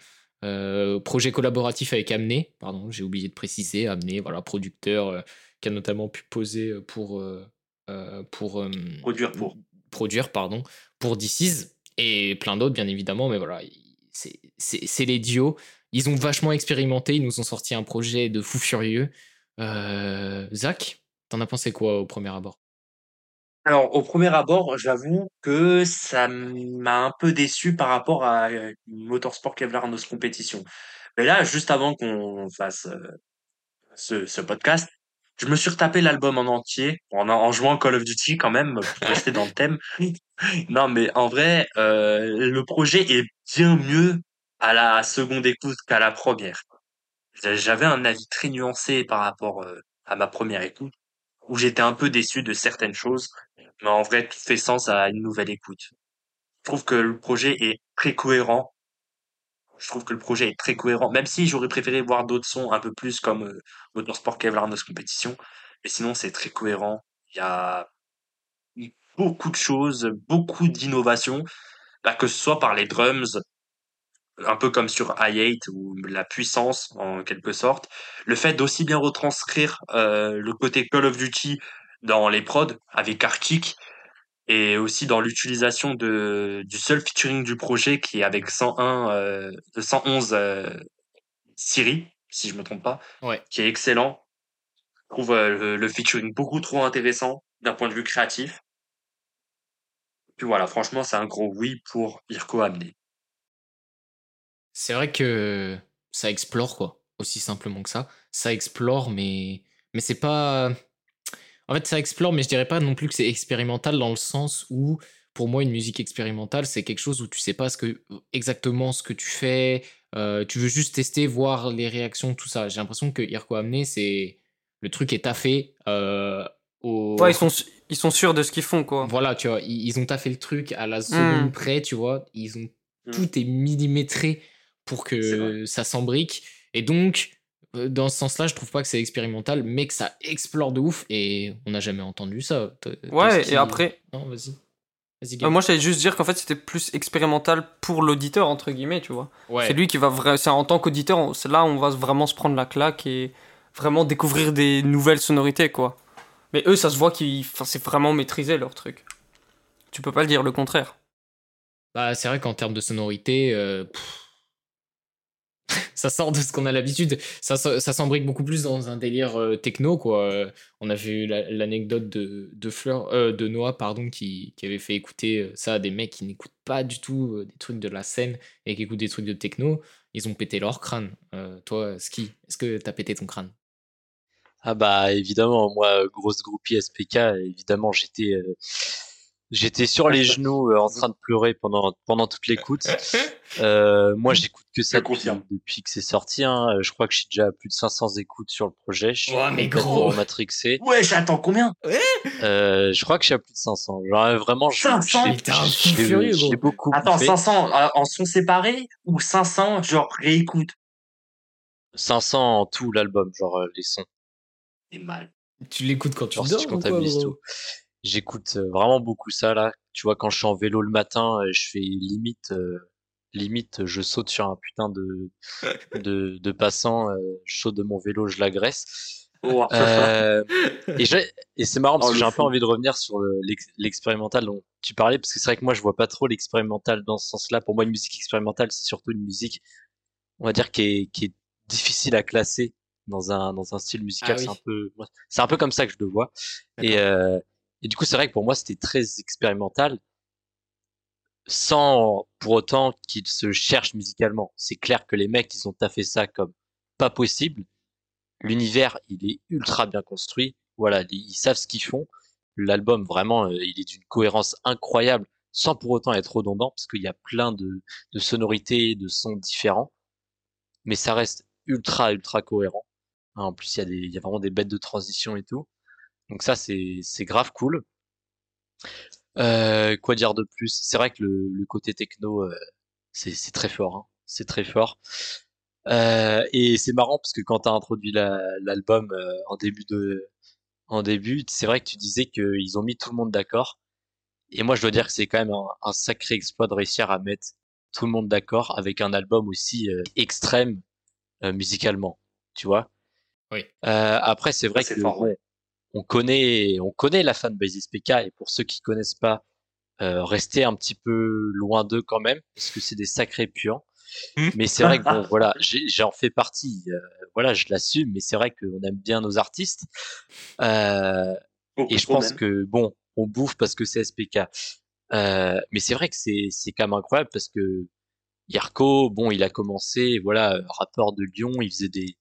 Euh, projet collaboratif avec Amné, pardon, j'ai oublié de préciser. Amné, voilà, producteur euh, qui a notamment pu poser pour. pour produire pour. Produire, pardon, pour DC's et plein d'autres, bien évidemment, mais voilà, c'est les dios. Ils ont vachement expérimenté, ils nous ont sorti un projet de fou furieux. Zach, t'en as pensé quoi au premier abord? Alors, au premier abord, j'avoue que ça m'a un peu déçu par rapport à euh, Motorsport Kevlar Nos Compétition. Mais là, juste avant qu'on fasse euh, ce, ce podcast, je me suis retapé l'album en entier, en, en jouant Call of Duty quand même, pour rester dans le thème. Non, mais en vrai, euh, le projet est bien mieux à la seconde écoute qu'à la première. J'avais un avis très nuancé par rapport à ma première écoute, où j'étais un peu déçu de certaines choses. Mais en vrai, tout fait sens à une nouvelle écoute. Je trouve que le projet est très cohérent. Je trouve que le projet est très cohérent, même si j'aurais préféré voir d'autres sons un peu plus comme euh, Motorsport Kevlar Nos Compétition. Mais sinon, c'est très cohérent. Il y a beaucoup de choses, beaucoup d'innovations, bah, que ce soit par les drums, un peu comme sur i8 ou la puissance en quelque sorte. Le fait d'aussi bien retranscrire euh, le côté Call of Duty dans les prods avec Arctic et aussi dans l'utilisation de du seul featuring du projet qui est avec 101 euh, 111 euh, Siri si je me trompe pas ouais. qui est excellent je trouve euh, le, featuring beaucoup trop intéressant d'un point de vue créatif puis voilà franchement c'est un gros oui pour Irko Amné c'est vrai que ça explore quoi aussi simplement que ça ça explore mais mais c'est pas en fait, ça explore, mais je dirais pas non plus que c'est expérimental dans le sens où, pour moi, une musique expérimentale, c'est quelque chose où tu sais pas ce que, exactement ce que tu fais. Euh, tu veux juste tester, voir les réactions, tout ça. J'ai l'impression que Irko Amené, c'est le truc est taffé. Euh, au... Ouais, ils sont, ils sont sûrs de ce qu'ils font, quoi. Voilà, tu vois, ils, ont taffé le truc à la seconde hmm. près, tu vois. Ils ont hmm. tout est millimétré pour que ça s'embrique. Et donc, euh, dans ce sens-là, je trouve pas que c'est expérimental, mais que ça explore de ouf et on n'a jamais entendu ça. Ouais, et après. Non, vas-y. Vas euh, moi, j'allais juste dire qu'en fait, c'était plus expérimental pour l'auditeur, entre guillemets, tu vois. Ouais. C'est lui qui va vraiment. En tant qu'auditeur, c'est là où on va vraiment se prendre la claque et vraiment découvrir des nouvelles sonorités, quoi. Mais eux, ça se voit qu'ils. Enfin, c'est vraiment maîtrisé leur truc. Tu peux pas le dire le contraire. Bah, c'est vrai qu'en termes de sonorité. Euh, ça sort de ce qu'on a l'habitude. Ça, ça s'embrique beaucoup plus dans un délire euh, techno, quoi. on avait eu l'anecdote de, de, Fleur, euh, de Noah, pardon, qui, qui, avait fait écouter euh, ça à des mecs qui n'écoutent pas du tout des trucs de la scène et qui écoutent des trucs de techno. Ils ont pété leur crâne. toi, Ski, est-ce que t'as pété ton crâne? Ah bah évidemment, moi, grosse groupie SPK, évidemment, j'étais J'étais sur les genoux euh, en train de pleurer pendant pendant toute l'écoute. Euh, moi, j'écoute que ça depuis, depuis, que c'est sorti. Hein. Euh, je crois que je suis déjà à plus de 500 écoutes sur le projet. Je suis ouais, mais gros matrixé. Ouais, j'attends combien? Euh, Je crois que je suis à plus de 500. Genre vraiment, je, 500 J'ai beaucoup. Attends, 500 en son séparés ou 500 genre réécoute? 500 en tout l'album, genre les sons. C'est mal. Tu l'écoutes quand tu dors si tu comptabilises tout j'écoute euh, vraiment beaucoup ça là. Tu vois, quand je suis en vélo le matin, euh, je fais limite, euh, limite, je saute sur un putain de de, de passant, je saute de mon vélo, je l'agresse. Euh, et, et c'est marrant parce oh, que j'ai un peu envie de revenir sur l'expérimental dont tu parlais parce que c'est vrai que moi je vois pas trop l'expérimental dans ce sens-là. Pour moi, une musique expérimentale, c'est surtout une musique, on va dire, qui est, qui est difficile à classer dans un dans un style musical. Ah c'est un peu, c'est un peu comme ça que je le vois. Et euh, et du coup, c'est vrai que pour moi, c'était très expérimental, sans pour autant qu'ils se cherchent musicalement. C'est clair que les mecs, ils ont taffé ça comme pas possible. L'univers, il est ultra bien construit. Voilà, ils savent ce qu'ils font. L'album, vraiment, euh, il est d'une cohérence incroyable, sans pour autant être redondant, parce qu'il y a plein de, sonorités, de sons différents. Mais ça reste ultra, ultra cohérent. En plus, il y il y a vraiment des bêtes de transition et tout. Donc ça, c'est grave cool. Euh, quoi dire de plus? C'est vrai que le, le, côté techno, euh, c'est très fort. Hein. C'est très fort. Euh, et c'est marrant parce que quand tu as introduit l'album euh, en début de en début, c'est vrai que tu disais qu'ils ont mis tout le monde d'accord. Et moi, je dois dire que c'est quand même un, un, sacré exploit de réussir à mettre tout le monde d'accord avec un album aussi euh, extrême euh, musicalement, tu vois? Oui. Euh, après, c'est vrai que fort, bon, ouais. On connaît, on connaît la fanbase SPK et pour ceux qui connaissent pas, euh, restez un petit peu loin d'eux quand même parce que c'est des sacrés puants. Hmm. Mais c'est vrai que bon, voilà, j'en fais partie. euh, voilà, je l'assume, mais c'est vrai qu'on aime bien nos artistes. Euh, et je pense même. que bon, on bouffe parce que c'est SPK. Euh, mais c'est vrai que c'est c'est quand même incroyable parce que Yarko, bon, il a commencé, voilà, rappeur de Lyon, il faisait des,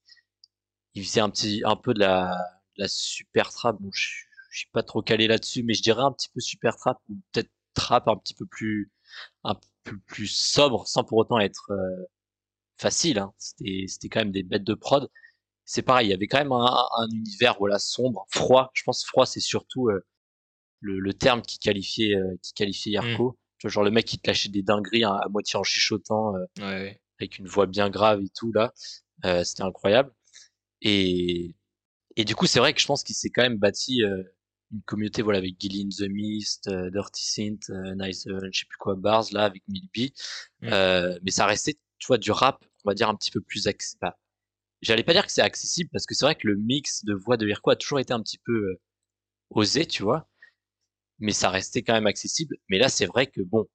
il faisait un petit, un peu de la, la super trap. Bon, je, je suis pas trop calé là-dessus, mais je dirais un petit peu super trap ou peut-être trap un petit peu plus, un peu plus sobre, sans pour autant être euh, facile. Hein. C'était, c'était quand même des bêtes de prod. C'est pareil, il y avait quand même un, un univers, voilà, sombre, froid. Je pense froid, c'est surtout euh, le, le terme qui qualifiait, euh, qui qualifiait Yarko. Tu vois, genre le mec qui te lâchait des dingueries à, à moitié en chuchotant. Ouais, ouais. avec une voix bien grave et tout là. C'était incroyable. Et, et du coup, c'est vrai que je pense qu'il s'est quand même bâti euh, une communauté voilà avec Gilly in the Mist, euh, Dirty Synth, euh, Nice, euh, je sais plus quoi, Bars là avec Milby. Mm. Euh, mais ça restait, tu vois, du rap, on va dire un petit peu plus accessible. J'allais pas dire que c'est accessible parce que c'est vrai que le mix de voix de Hirko a toujours été un petit peu euh, osé, tu vois. Mais ça restait quand même accessible. Mais là, c'est vrai que bon,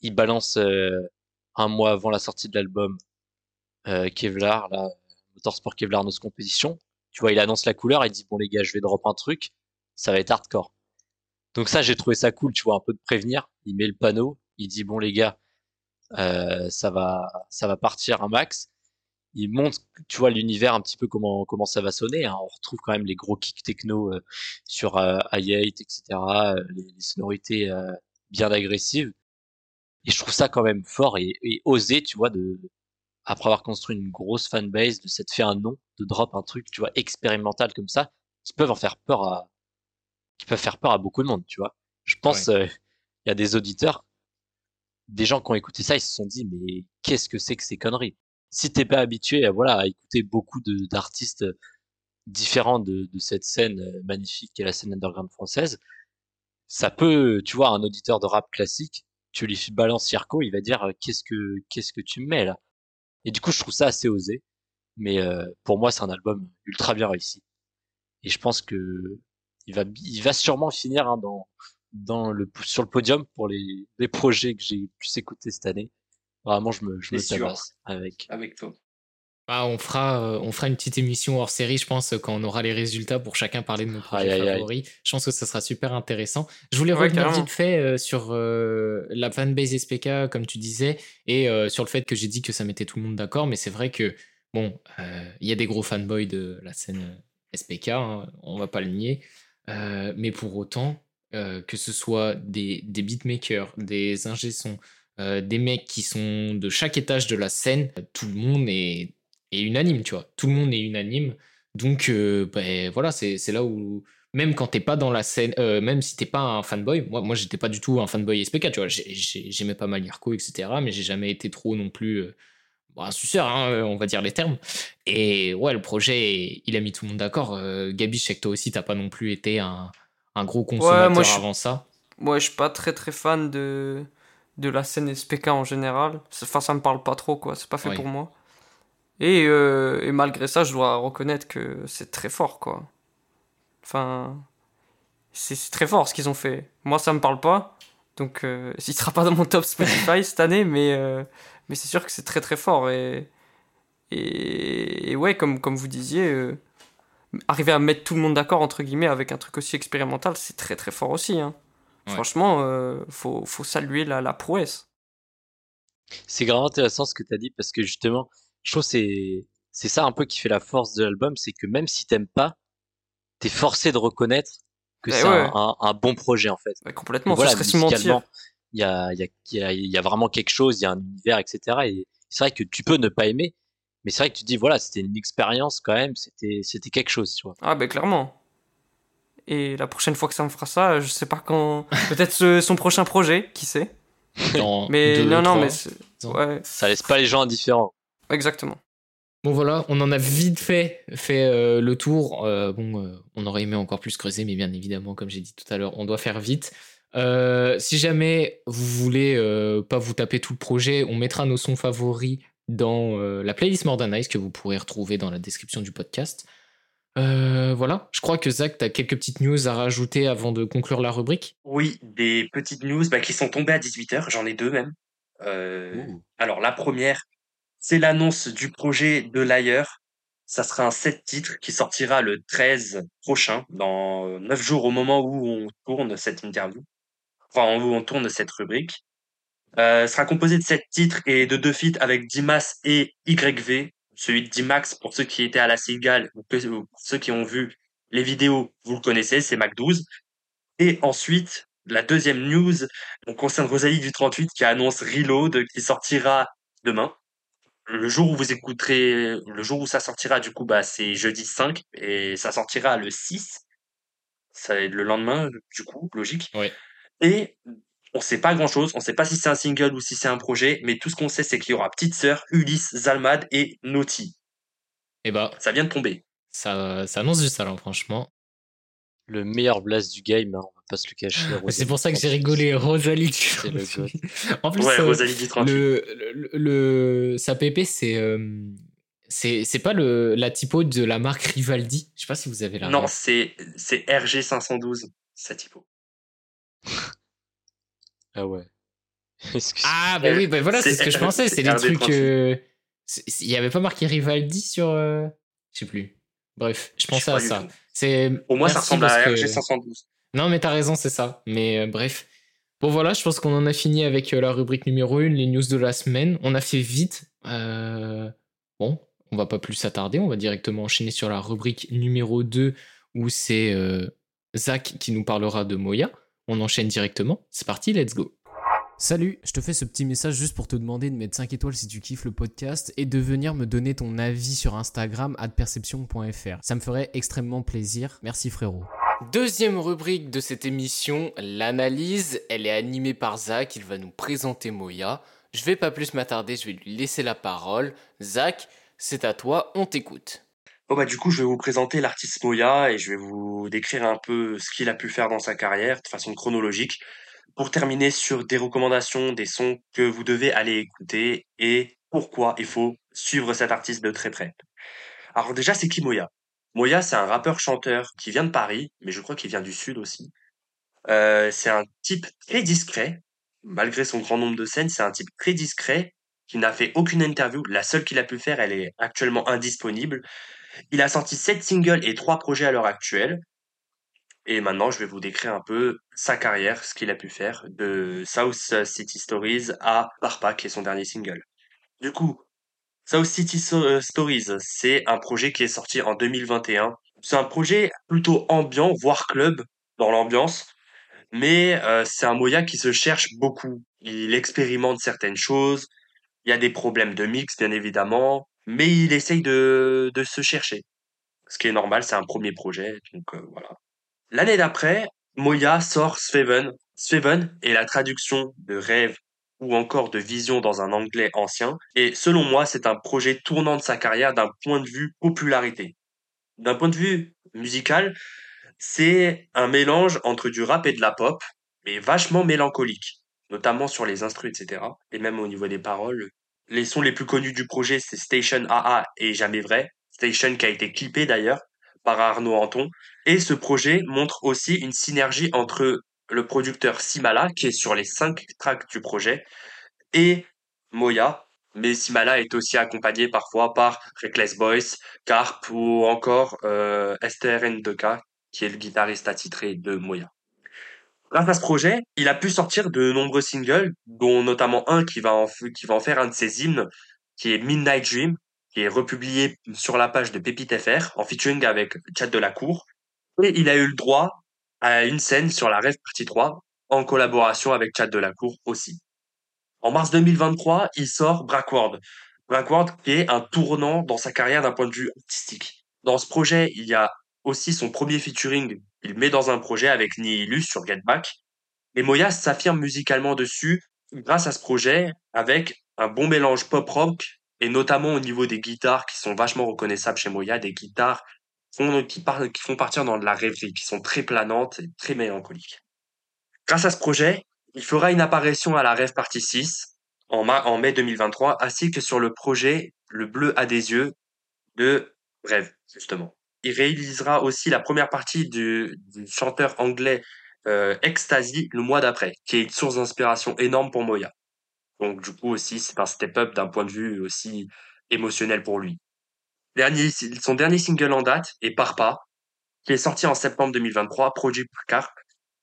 il balance euh, un mois avant la sortie de l'album euh, Kevlar, là, Motorsport Kevlar Nos Compétition. Tu vois, il annonce la couleur, il dit bon les gars, je vais drop un truc, ça va être hardcore. Donc ça, j'ai trouvé ça cool, tu vois, un peu de prévenir. Il met le panneau, il dit bon les gars, euh, ça va, ça va partir un max. Il montre, tu vois, l'univers un petit peu comment comment ça va sonner. hein. On retrouve quand même les gros kicks techno euh, sur euh, i8, etc. euh, les, les sonorités bien agressives. Et je trouve ça quand même fort et, et osé, tu vois, de après avoir construit une grosse fanbase, de s'être fait un nom, de drop un truc, tu vois, expérimental comme ça, qui peuvent en faire peur à, qui peuvent faire peur à beaucoup de monde, tu vois. Je pense, euh, il y a des auditeurs, des gens qui ont écouté ça, ils se sont dit, mais qu'est-ce que c'est que ces conneries? Si t'es pas habitué, à, voilà, à écouter beaucoup d'artistes différents de, de cette scène euh, magnifique qui est la scène underground française, ça peut, tu vois, un auditeur de rap classique, tu lui balances Yarko, il va dire, euh, qu'est-ce que, qu'est-ce que tu me mets là? Et du coup, je trouve ça assez osé. Mais euh, pour moi, c'est un album ultra bien réussi. Et je pense que il va, il va sûrement finir hein, dans, dans le, sur le podium pour les, les projets que j'ai pu s'écouter cette année. Vraiment, je me, je me tabasse avec. Avec toi. Ah, on, fera, euh, on fera une petite émission hors série, je pense, quand on aura les résultats pour chacun parler de nos projets Aïe, aïe, aïe. favoris. Je pense que ça sera super intéressant. Je voulais Ouais, revenir carrément. vite fait euh, sur euh, la fanbase SPK, comme tu disais, et euh, sur le fait que j'ai dit que ça mettait tout le monde d'accord, mais c'est vrai que, bon, euh, il y a des gros fanboys de la scène SPK, hein, on va pas le nier, Euh, mais pour autant, euh, que ce soit des, des beatmakers, des ingé-sons, euh, des mecs qui sont de chaque étage de la scène, tout le monde est, est unanime, tu vois. Tout le monde est unanime. Donc, euh, ben, voilà, c'est là où, même quand t'es pas dans la scène, euh, même si t'es pas un fanboy, moi, moi j'étais pas du tout un fanboy SPK, tu vois. J'ai- j'ai- J'aimais pas mal Yarko, etc. Mais j'ai jamais été trop non plus euh, bon, un suceur, hein, on va dire les termes. Et ouais, le projet, il a mis tout le monde d'accord. Euh, Gabi, je sais que toi aussi, t'as pas non plus été un, un gros consommateur moi, je suis- avant ça. Moi, je suis pas très très fan de, de la scène SPK en général. Enfin, ça me parle pas trop, quoi. C'est pas fait pour moi. Et, euh, et malgré ça, je dois reconnaître que c'est très fort, quoi. Enfin, c'est très fort ce qu'ils ont fait. Moi, ça me parle pas. Donc, euh, il sera pas dans mon top Spotify cette année, mais, euh, mais c'est sûr que c'est très très fort. Et, et, et ouais, comme, comme vous disiez, euh, arriver à mettre tout le monde d'accord, entre guillemets, avec un truc aussi expérimental, c'est très très fort aussi. Hein. Ouais. Franchement, euh, faut, faut saluer la, la prouesse. C'est vraiment intéressant ce que tu as dit parce que justement, je trouve que c'est c'est ça un peu qui fait la force de l'album, c'est que même si t'aimes pas, t'es forcé de reconnaître que Eh c'est ouais. un, un, un bon projet en fait. Ouais, complètement, voilà, musicalement, il y a, il y, a, il y, a, il y a vraiment quelque chose, il y a un univers, etc. Et c'est vrai que tu peux ne pas aimer, mais c'est vrai que tu te dis, voilà, c'était une expérience quand même, c'était c'était quelque chose, tu vois. Ah, ben clairement. Et la prochaine fois que ça me fera ça, je sais pas quand. Peut-être son prochain projet, qui sait. Dans Mais deux, non, non, mais. Ouais, Ça laisse pas les gens indifférents. Exactement. Bon voilà, on en a vite fait, fait euh, le tour. Euh, bon, euh, on aurait aimé encore plus creuser, mais bien évidemment, comme j'ai dit tout à l'heure, on doit faire vite. Euh, si jamais vous voulez euh, pas vous taper tout le projet, on mettra nos sons favoris dans euh, la playlist More Than Ice que vous pourrez retrouver dans la description du podcast. Euh, voilà, je crois que Zach, tu as quelques petites news à rajouter avant de conclure la rubrique? Oui, des petites news bah, qui sont tombées à 18h, j'en ai deux même. Euh, alors la première, c'est l'annonce du projet de l'ailleurs. Ça sera un set titres qui sortira le 13 prochain, dans 9 jours au moment où on tourne cette interview. Enfin, où on tourne cette rubrique. Euh, sera composé de 7 titres et de deux feats avec Dimas et YV. Celui de Dimax, pour ceux qui étaient à la Cigale, ou ceux qui ont vu les vidéos, vous le connaissez, c'est Mac 12. Et ensuite, la deuxième news on concerne Rosalie du 38 qui annonce Reload qui sortira demain. Le jour où vous écouterez, le jour où ça sortira, du coup, bah, c'est jeudi 5 et ça sortira le 6. Ça va être le lendemain, du coup, logique. Et on sait pas grand chose. On sait pas si c'est un single ou si c'est un projet, mais tout ce qu'on sait, c'est qu'il y aura Petite Sœur, Ulysse, Zalmad et Naughty. Et bah, Ça vient de tomber. ça, ça annonce du talent, franchement. Le meilleur blast du game, hein, on va pas se le cacher. C'est pour ça que j'ai rigolé, Rosalie. du C'est le 38. En plus, Ouais, euh, Rosalie du 38. le, le, le- sa PP, c'est euh, c'est c'est pas le la typo de la marque Rivaldi. Je sais pas si vous avez la. Non, c'est, c'est RG512, cette typo. Ah ouais. Ah bah oui, bah voilà, c'est ce que je pensais. C'est des RD38. trucs. euh, Il y avait pas marqué Rivaldi sur. euh, Je sais plus. Bref, je pensais à ça. tout. C'est. Pour moi, ça ressemble à parce que- RG512. Non, mais t'as raison, c'est ça. Mais euh, bref. Bon, voilà, je pense qu'on en a fini avec euh, la rubrique numéro 1, les news de la semaine. On a fait vite. Euh, Bon, on va pas plus s'attarder. On va directement enchaîner sur la rubrique numéro 2, où c'est Zach qui nous parlera de Moya. On enchaîne directement. C'est parti, let's go. Salut, je te fais ce petit message juste pour te demander de mettre 5 étoiles si tu kiffes le podcast et de venir me donner ton avis sur Instagram perception.fr. Ça me ferait extrêmement plaisir. Merci frérot. Deuxième rubrique de cette émission, l'analyse. Elle est animée par Zach. Il va nous présenter Moya. Je vais pas plus m'attarder, je vais lui laisser la parole. Zach, c'est à toi, on t'écoute. Bah du coup je vais vous présenter l'artiste Moya et je vais vous décrire un peu ce qu'il a pu faire dans sa carrière de façon chronologique pour terminer sur des recommandations, des sons que vous devez aller écouter et pourquoi il faut suivre cet artiste de très près. Alors déjà c'est qui Moya Moya c'est un rappeur chanteur qui vient de Paris mais je crois qu'il vient du sud aussi. Euh, c'est un type très discret malgré son grand nombre de scènes c'est un type très discret qui n'a fait aucune interview. La seule qu'il a pu faire elle est actuellement indisponible. Il a sorti 7 singles et 3 projets à l'heure actuelle. Et maintenant, je vais vous décrire un peu sa carrière, ce qu'il a pu faire de South City Stories à Parpa, qui est son dernier single. Du coup, South City euh, Stories, c'est un projet qui est sorti en 2021. C'est un projet plutôt ambiant, voire club, dans l'ambiance. Mais euh, c'est un Moya qui se cherche beaucoup. Il expérimente certaines choses. Il y a des problèmes de mix, bien évidemment. Mais il essaye de, de se chercher ce qui est normal, c'est un premier projet, donc euh, voilà. L'année d'après, Moya sort Sveven. Sveven est la traduction de rêve ou encore de vision dans un anglais ancien, et selon moi, c'est un projet tournant de sa carrière d'un point de vue popularité. D'un point de vue musical, c'est un mélange entre du rap et de la pop, mais vachement mélancolique, notamment sur les instrus, etc. Et même au niveau des paroles. Les sons les plus connus du projet, c'est Station AA et Jamais Vrai. Station qui a été clippé d'ailleurs par Arnaud Anton. Et ce projet montre aussi une synergie entre le producteur Simala, qui est sur les cinq tracks du projet, et Moya. Mais Simala est aussi accompagné parfois par Reckless Boys, Carp ou encore euh, STRN2K, qui est le guitariste attitré de Moya. Grâce à ce projet, il a pu sortir de nombreux singles, dont notamment un qui va en, qui va en faire un de ses hymnes, qui est Midnight Dream, qui est republié sur la page de Pépite FR, en featuring avec Chad de la Cour. Et il a eu le droit à une scène sur la Rêve Partie 3, en collaboration avec Chad de la Cour aussi. En mars 2023, il sort Brackward. Brackward qui est un tournant dans sa carrière d'un point de vue artistique. Dans ce projet, il y a aussi son premier featuring. Il met dans un projet avec Nihilus sur Get Back. Et Moya s'affirme musicalement dessus grâce à ce projet avec un bon mélange pop-rock et notamment au niveau des guitares qui sont vachement reconnaissables chez Moya, des guitares font- qui, font partir dans de la rêverie, qui sont très planantes et très mélancoliques. Grâce à ce projet, il fera une apparition à la Rêve Party 6 en, mai 2023, ainsi que sur le projet Le Bleu à des yeux de Rêve, justement. Il réalisera aussi la première partie du, du chanteur anglais euh, Ecstasy le mois d'après, qui est une source d'inspiration énorme pour Moya. Donc du coup aussi, c'est un step-up d'un point de vue aussi émotionnel pour lui. Son dernier single en date est Parpa, qui est sorti en septembre 2023, produit par Carp,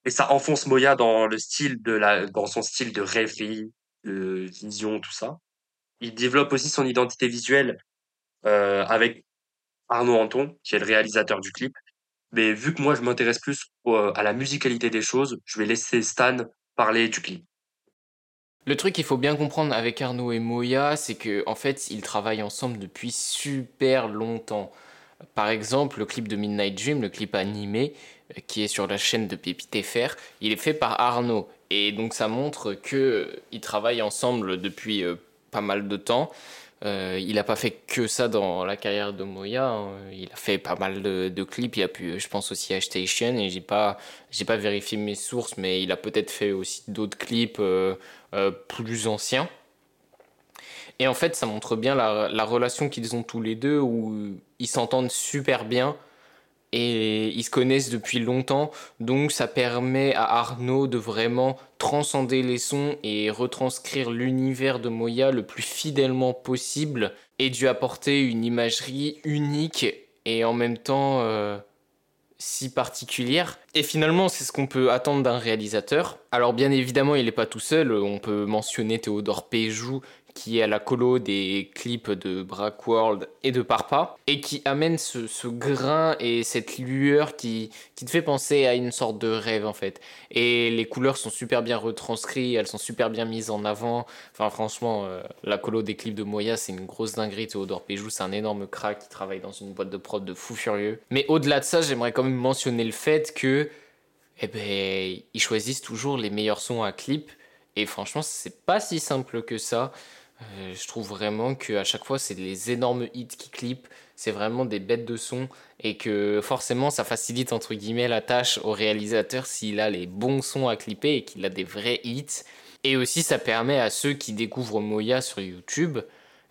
et ça enfonce Moya dans le style de la, dans son style de rêverie, de vision, tout ça. Il développe aussi son identité visuelle euh, avec Arnaud Anton, qui est le réalisateur du clip. Mais vu que moi je m'intéresse plus à la musicalité des choses, je vais laisser Stan parler du clip. Le truc qu'il faut bien comprendre avec Arnaud et Moya, c'est que en fait, ils travaillent ensemble depuis super longtemps. Par exemple, le clip de Midnight Dream, le clip animé, euh, qui est sur la chaîne de Pépite FR, il est fait par Arnaud. Et donc ça montre qu'ils travaillent ensemble depuis euh, pas mal de temps. Euh, il n'a pas fait que ça dans la carrière de Moya. Hein. Il a fait pas mal de, clips. Il a pu, je pense aussi à Station. Et j'ai pas, j'ai pas vérifié mes sources, mais il a peut-être fait aussi d'autres clips plus anciens. Et en fait, ça montre bien la relation qu'ils ont tous les deux, où ils s'entendent super bien et ils se connaissent depuis longtemps, donc ça permet à Arnaud de vraiment transcender les sons et retranscrire l'univers de Moya le plus fidèlement possible et lui apporter une imagerie unique et en même temps euh, si particulière. Et finalement, c'est ce qu'on peut attendre d'un réalisateur. Alors bien évidemment, il n'est pas tout seul, on peut mentionner Théodore Péjou qui est à la colo des clips de World et de Parpa, et qui amène ce, grain et cette lueur qui, qui, te fait penser à une sorte de rêve en fait. Et les couleurs sont super bien retranscrites, elles sont super bien mises en avant. Enfin franchement, euh, la colo des clips de Moya, c'est une grosse dinguerie. Théodore Péjou, c'est un énorme crack qui travaille dans une boîte de prod de fou furieux. Mais au-delà de ça, j'aimerais quand même mentionner le fait que eh ben, ils choisissent toujours les meilleurs sons à clip. Et franchement, c'est pas si simple que ça. Euh, je trouve vraiment qu'à chaque fois, c'est les énormes hits qui clippent, c'est vraiment des bêtes de son et que forcément, ça facilite entre guillemets la tâche au réalisateur s'il a les bons sons à clipper et qu'il a des vrais hits. Et aussi, ça permet à ceux qui découvrent Moya sur YouTube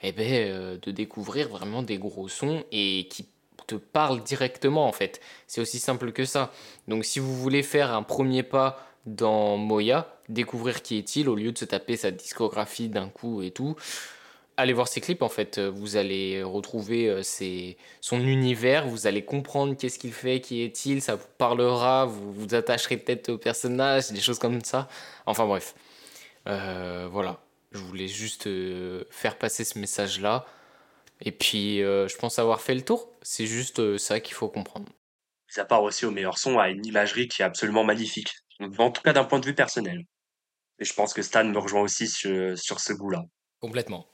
eh ben, euh, de découvrir vraiment des gros sons et qui te parlent directement en fait. C'est aussi simple que ça. Donc si vous voulez faire un premier pas dans Moya, découvrir qui est-il au lieu de se taper sa discographie d'un coup et tout. Allez voir ses clips en fait, vous allez retrouver euh, son univers, vous allez comprendre qu'est-ce qu'il fait, qui est-il, ça vous parlera, vous vous attacherez peut-être au personnage, des choses comme ça. Enfin bref, euh, voilà, je voulais juste euh, faire passer ce message-là. Et puis je pense avoir fait le tour, c'est juste ça qu'il faut comprendre. Ça part aussi au meilleur son à une imagerie qui est absolument magnifique, en tout cas d'un point de vue personnel. Et je pense que Stan me rejoint aussi sur, sur ce goût-là. Complètement.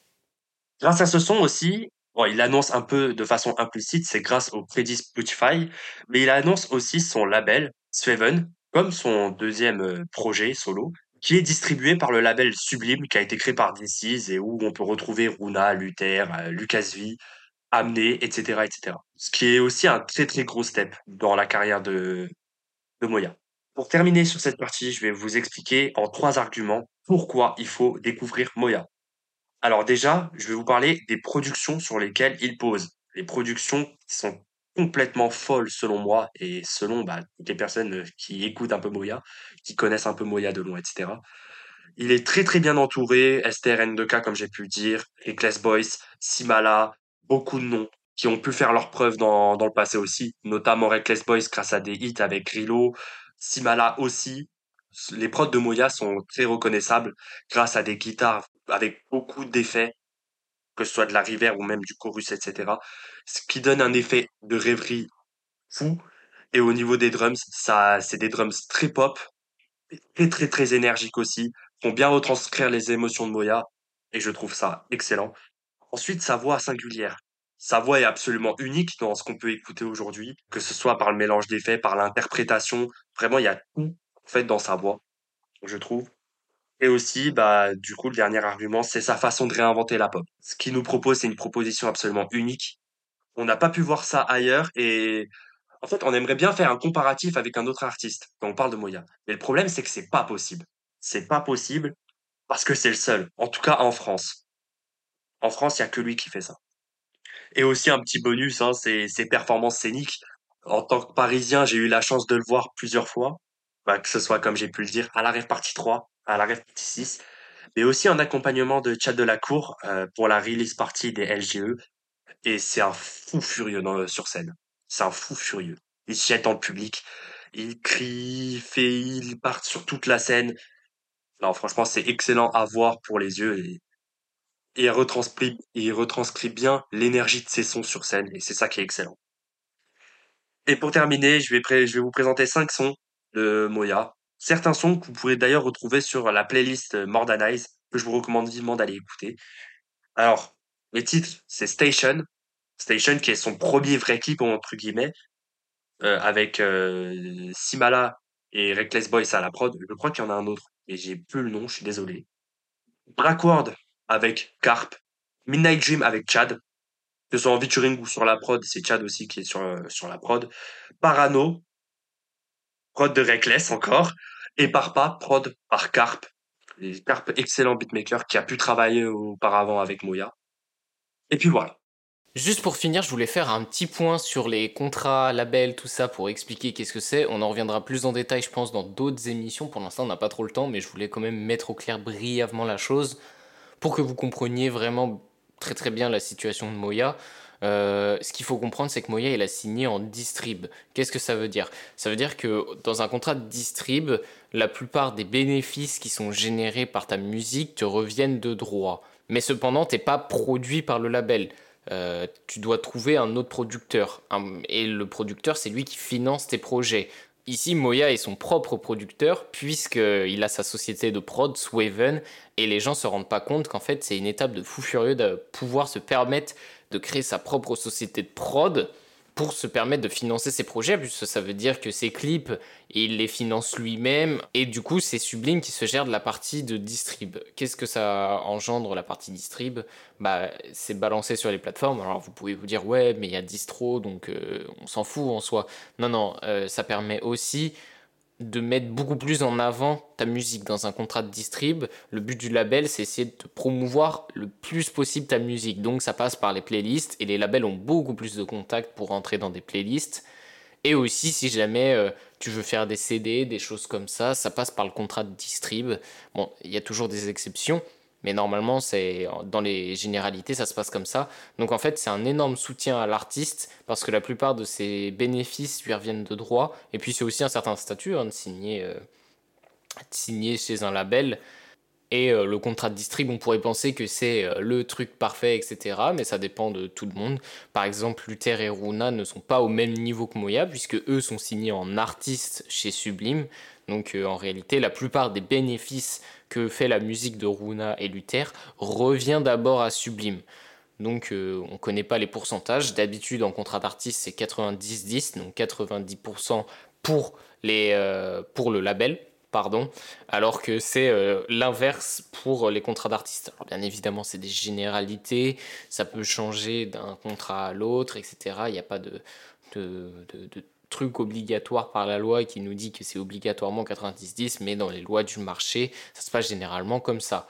Grâce à ce son aussi, bon, il annonce un peu de façon implicite, c'est grâce au crédit Spotify, mais il annonce aussi son label, Sveven, comme son deuxième euh, projet solo, qui est distribué par le label Sublime, qui a été créé par DC's et où on peut retrouver Runa, Luther, euh, Lucas V, Amné, etc., etc. Ce qui est aussi un très très gros step dans la carrière de, de Moya. Pour terminer sur cette partie, je vais vous expliquer en trois arguments pourquoi il faut découvrir Moya. Alors déjà, je vais vous parler des productions sur lesquelles il pose. Les productions qui sont complètement folles selon moi et selon bah, les personnes qui écoutent un peu Moya, qui connaissent un peu Moya de loin, etc. Il est très très bien entouré, STRN2K comme j'ai pu le dire, Reckless Boys, Simala, beaucoup de noms qui ont pu faire leurs preuves dans, dans le passé aussi, notamment Reckless Boys grâce à des hits avec Rilo, Simala aussi. Les prods de Moya sont très reconnaissables grâce à des guitares avec beaucoup d'effets, que ce soit de la rivière ou même du chorus, etc. Ce qui donne un effet de rêverie fou. Et au niveau des drums, ça, c'est des drums très pop, très très très énergiques aussi, font bien retranscrire les émotions de Moya. Et je trouve ça excellent. Ensuite, sa voix singulière. Sa voix est absolument unique dans ce qu'on peut écouter aujourd'hui, que ce soit par le mélange d'effets, par l'interprétation. Vraiment, il y a tout fait dans sa voix, je trouve. Et aussi, bah, du coup, le dernier argument, c'est sa façon de réinventer la pop. Ce qu'il nous propose, c'est une proposition absolument unique. On n'a pas pu voir ça ailleurs et En fait, on aimerait bien faire un comparatif avec un autre artiste quand on parle de Moya. Mais le problème, c'est que c'est pas possible. C'est pas possible parce que c'est le seul. En tout cas, en France. En France, il y a que lui qui fait ça. Et aussi un petit bonus, hein, ses performances scéniques. En tant que Parisien, j'ai eu la chance de le voir plusieurs fois. Bah, que ce soit, comme j'ai pu le dire, à la rêve partie 3, à la rêve partie 6, mais aussi en accompagnement de Chad de la Cour euh, pour la release partie des LGE. Et c'est un fou furieux dans, sur scène. C'est un fou furieux. Il se jette dans le public, il crie, il fait, il part sur toute la scène. Non, franchement, c'est excellent à voir pour les yeux et, et il retranscrit, il retranscrit bien l'énergie de ses sons sur scène et c'est ça qui est excellent. Et pour terminer, je vais, je vais vous présenter cinq sons de Moya. Certains sons que vous pourrez d'ailleurs retrouver sur la playlist Eyes, que je vous recommande vivement d'aller écouter. Alors, les titres, c'est Station. Station, qui est son premier vrai clip, entre guillemets, euh, avec euh, Simala et Reckless Boys à la prod. Je crois qu'il y en a un autre, et j'ai plus le nom, je suis désolé. Brackward avec Carp. Midnight Dream avec Chad. Que ce soit en featuring ou sur la prod, c'est Chad aussi qui est sur, euh, sur la prod. Parano, prod de Reckless encore. Et Parpa, prod par Carp. Carp, excellent beatmaker qui a pu travailler auparavant avec Moya. Et puis voilà. Juste pour finir, je voulais faire un petit point sur les contrats, labels, tout ça pour expliquer qu'est-ce que c'est. On en reviendra plus en détail, je pense, dans d'autres émissions. Pour l'instant, on n'a pas trop le temps, mais je voulais quand même mettre au clair brièvement la chose pour que vous compreniez vraiment très très bien la situation de Moya. Euh, ce qu'il faut comprendre, c'est que Moya, il a signé en distrib. Qu'est-ce que ça veut dire? Ça veut dire que dans un contrat de distrib, la plupart des bénéfices qui sont générés par ta musique te reviennent de droit. Mais cependant, t'es pas produit par le label. Euh, tu dois trouver un autre producteur. Et le producteur, c'est lui qui finance tes projets. Ici, Moya est son propre producteur, puisqu'il a sa société de prod, Swaven, et les gens se rendent pas compte qu'en fait, c'est une étape de fou furieux de pouvoir se permettre de créer sa propre société de prod pour se permettre de financer ses projets, puisque ça veut dire que ses clips, il les finance lui-même, et du coup, c'est Sublime qui se gère de la partie de distrib. Qu'est-ce que ça engendre la partie distrib? Bah, c'est balancé sur les plateformes. Alors, vous pouvez vous dire, ouais, mais il y a distro, donc euh, on s'en fout en soi. Non, non, euh, ça permet aussi de mettre beaucoup plus en avant ta musique dans un contrat de distrib. Le but du label, c'est essayer de te promouvoir le plus possible ta musique. Donc ça passe par les playlists et les labels ont beaucoup plus de contacts pour entrer dans des playlists. Et aussi, si jamais euh, tu veux faire des CD, des choses comme ça, ça passe par le contrat de distrib. Bon, il y a toujours des exceptions, mais normalement, dans les généralités, ça se passe comme ça. Donc en fait, c'est un énorme soutien à l'artiste parce que la plupart de ses bénéfices lui reviennent de droit. Et puis c'est aussi un certain statut hein, de signer, euh, de signer chez un label. Et euh, le contrat de distrib, on pourrait penser que c'est euh, le truc parfait, etc. Mais ça dépend de tout le monde. Par exemple, Luther et Runa ne sont pas au même niveau que Moya, puisque eux sont signés en artiste chez Sublime. Donc euh, en réalité, la plupart des bénéfices que fait la musique de Runa et Luther revient d'abord à Sublime. Donc euh, on ne connaît pas les pourcentages. D'habitude, en contrat d'artiste, c'est 90-10, donc 90% pour, les, euh, pour le label, pardon, alors que c'est l'inverse pour les contrats d'artistes. Alors bien évidemment, c'est des généralités, ça peut changer d'un contrat à l'autre, etc. Il n'y a pas de truc obligatoire par la loi qui nous dit que c'est obligatoirement 90-10, mais dans les lois du marché, ça se passe généralement comme ça.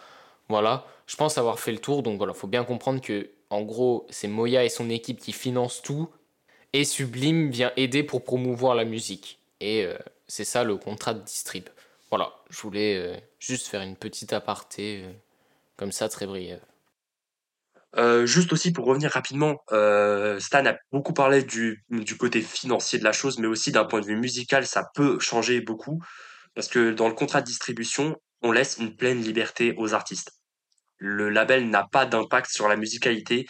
Voilà, je pense avoir fait le tour, donc voilà, faut bien comprendre que, en gros, c'est Moya et son équipe qui financent tout, et Sublime vient aider pour promouvoir la musique. Et euh, c'est ça le contrat de distrib. Voilà, je voulais euh, juste faire une petite aparté, euh, comme ça, très brève. Euh, juste aussi pour revenir rapidement, euh, Stan a beaucoup parlé du, du côté financier de la chose, mais aussi d'un point de vue musical, ça peut changer beaucoup. Parce que dans le contrat de distribution, on laisse une pleine liberté aux artistes. Le label n'a pas d'impact sur la musicalité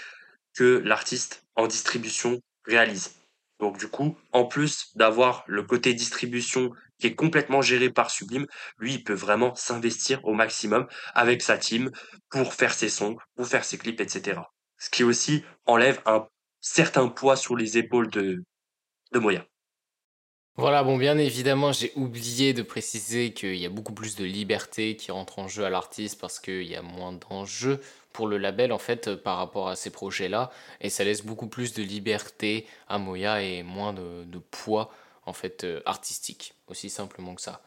que l'artiste en distribution réalise. Donc du coup, en plus d'avoir le côté distribution qui complètement géré par Sublime, lui, peut vraiment s'investir au maximum avec sa team pour faire ses sons, pour faire ses clips, etc. Ce qui aussi enlève un certain poids sur les épaules de, de Moya. Voilà, bon, bien évidemment, j'ai oublié de préciser qu'il y a beaucoup plus de liberté qui rentre en jeu à l'artiste parce qu'il y a moins d'enjeux pour le label en fait par rapport à ces projets-là et ça laisse beaucoup plus de liberté à Moya et moins de poids en fait euh, artistique, aussi simplement que ça.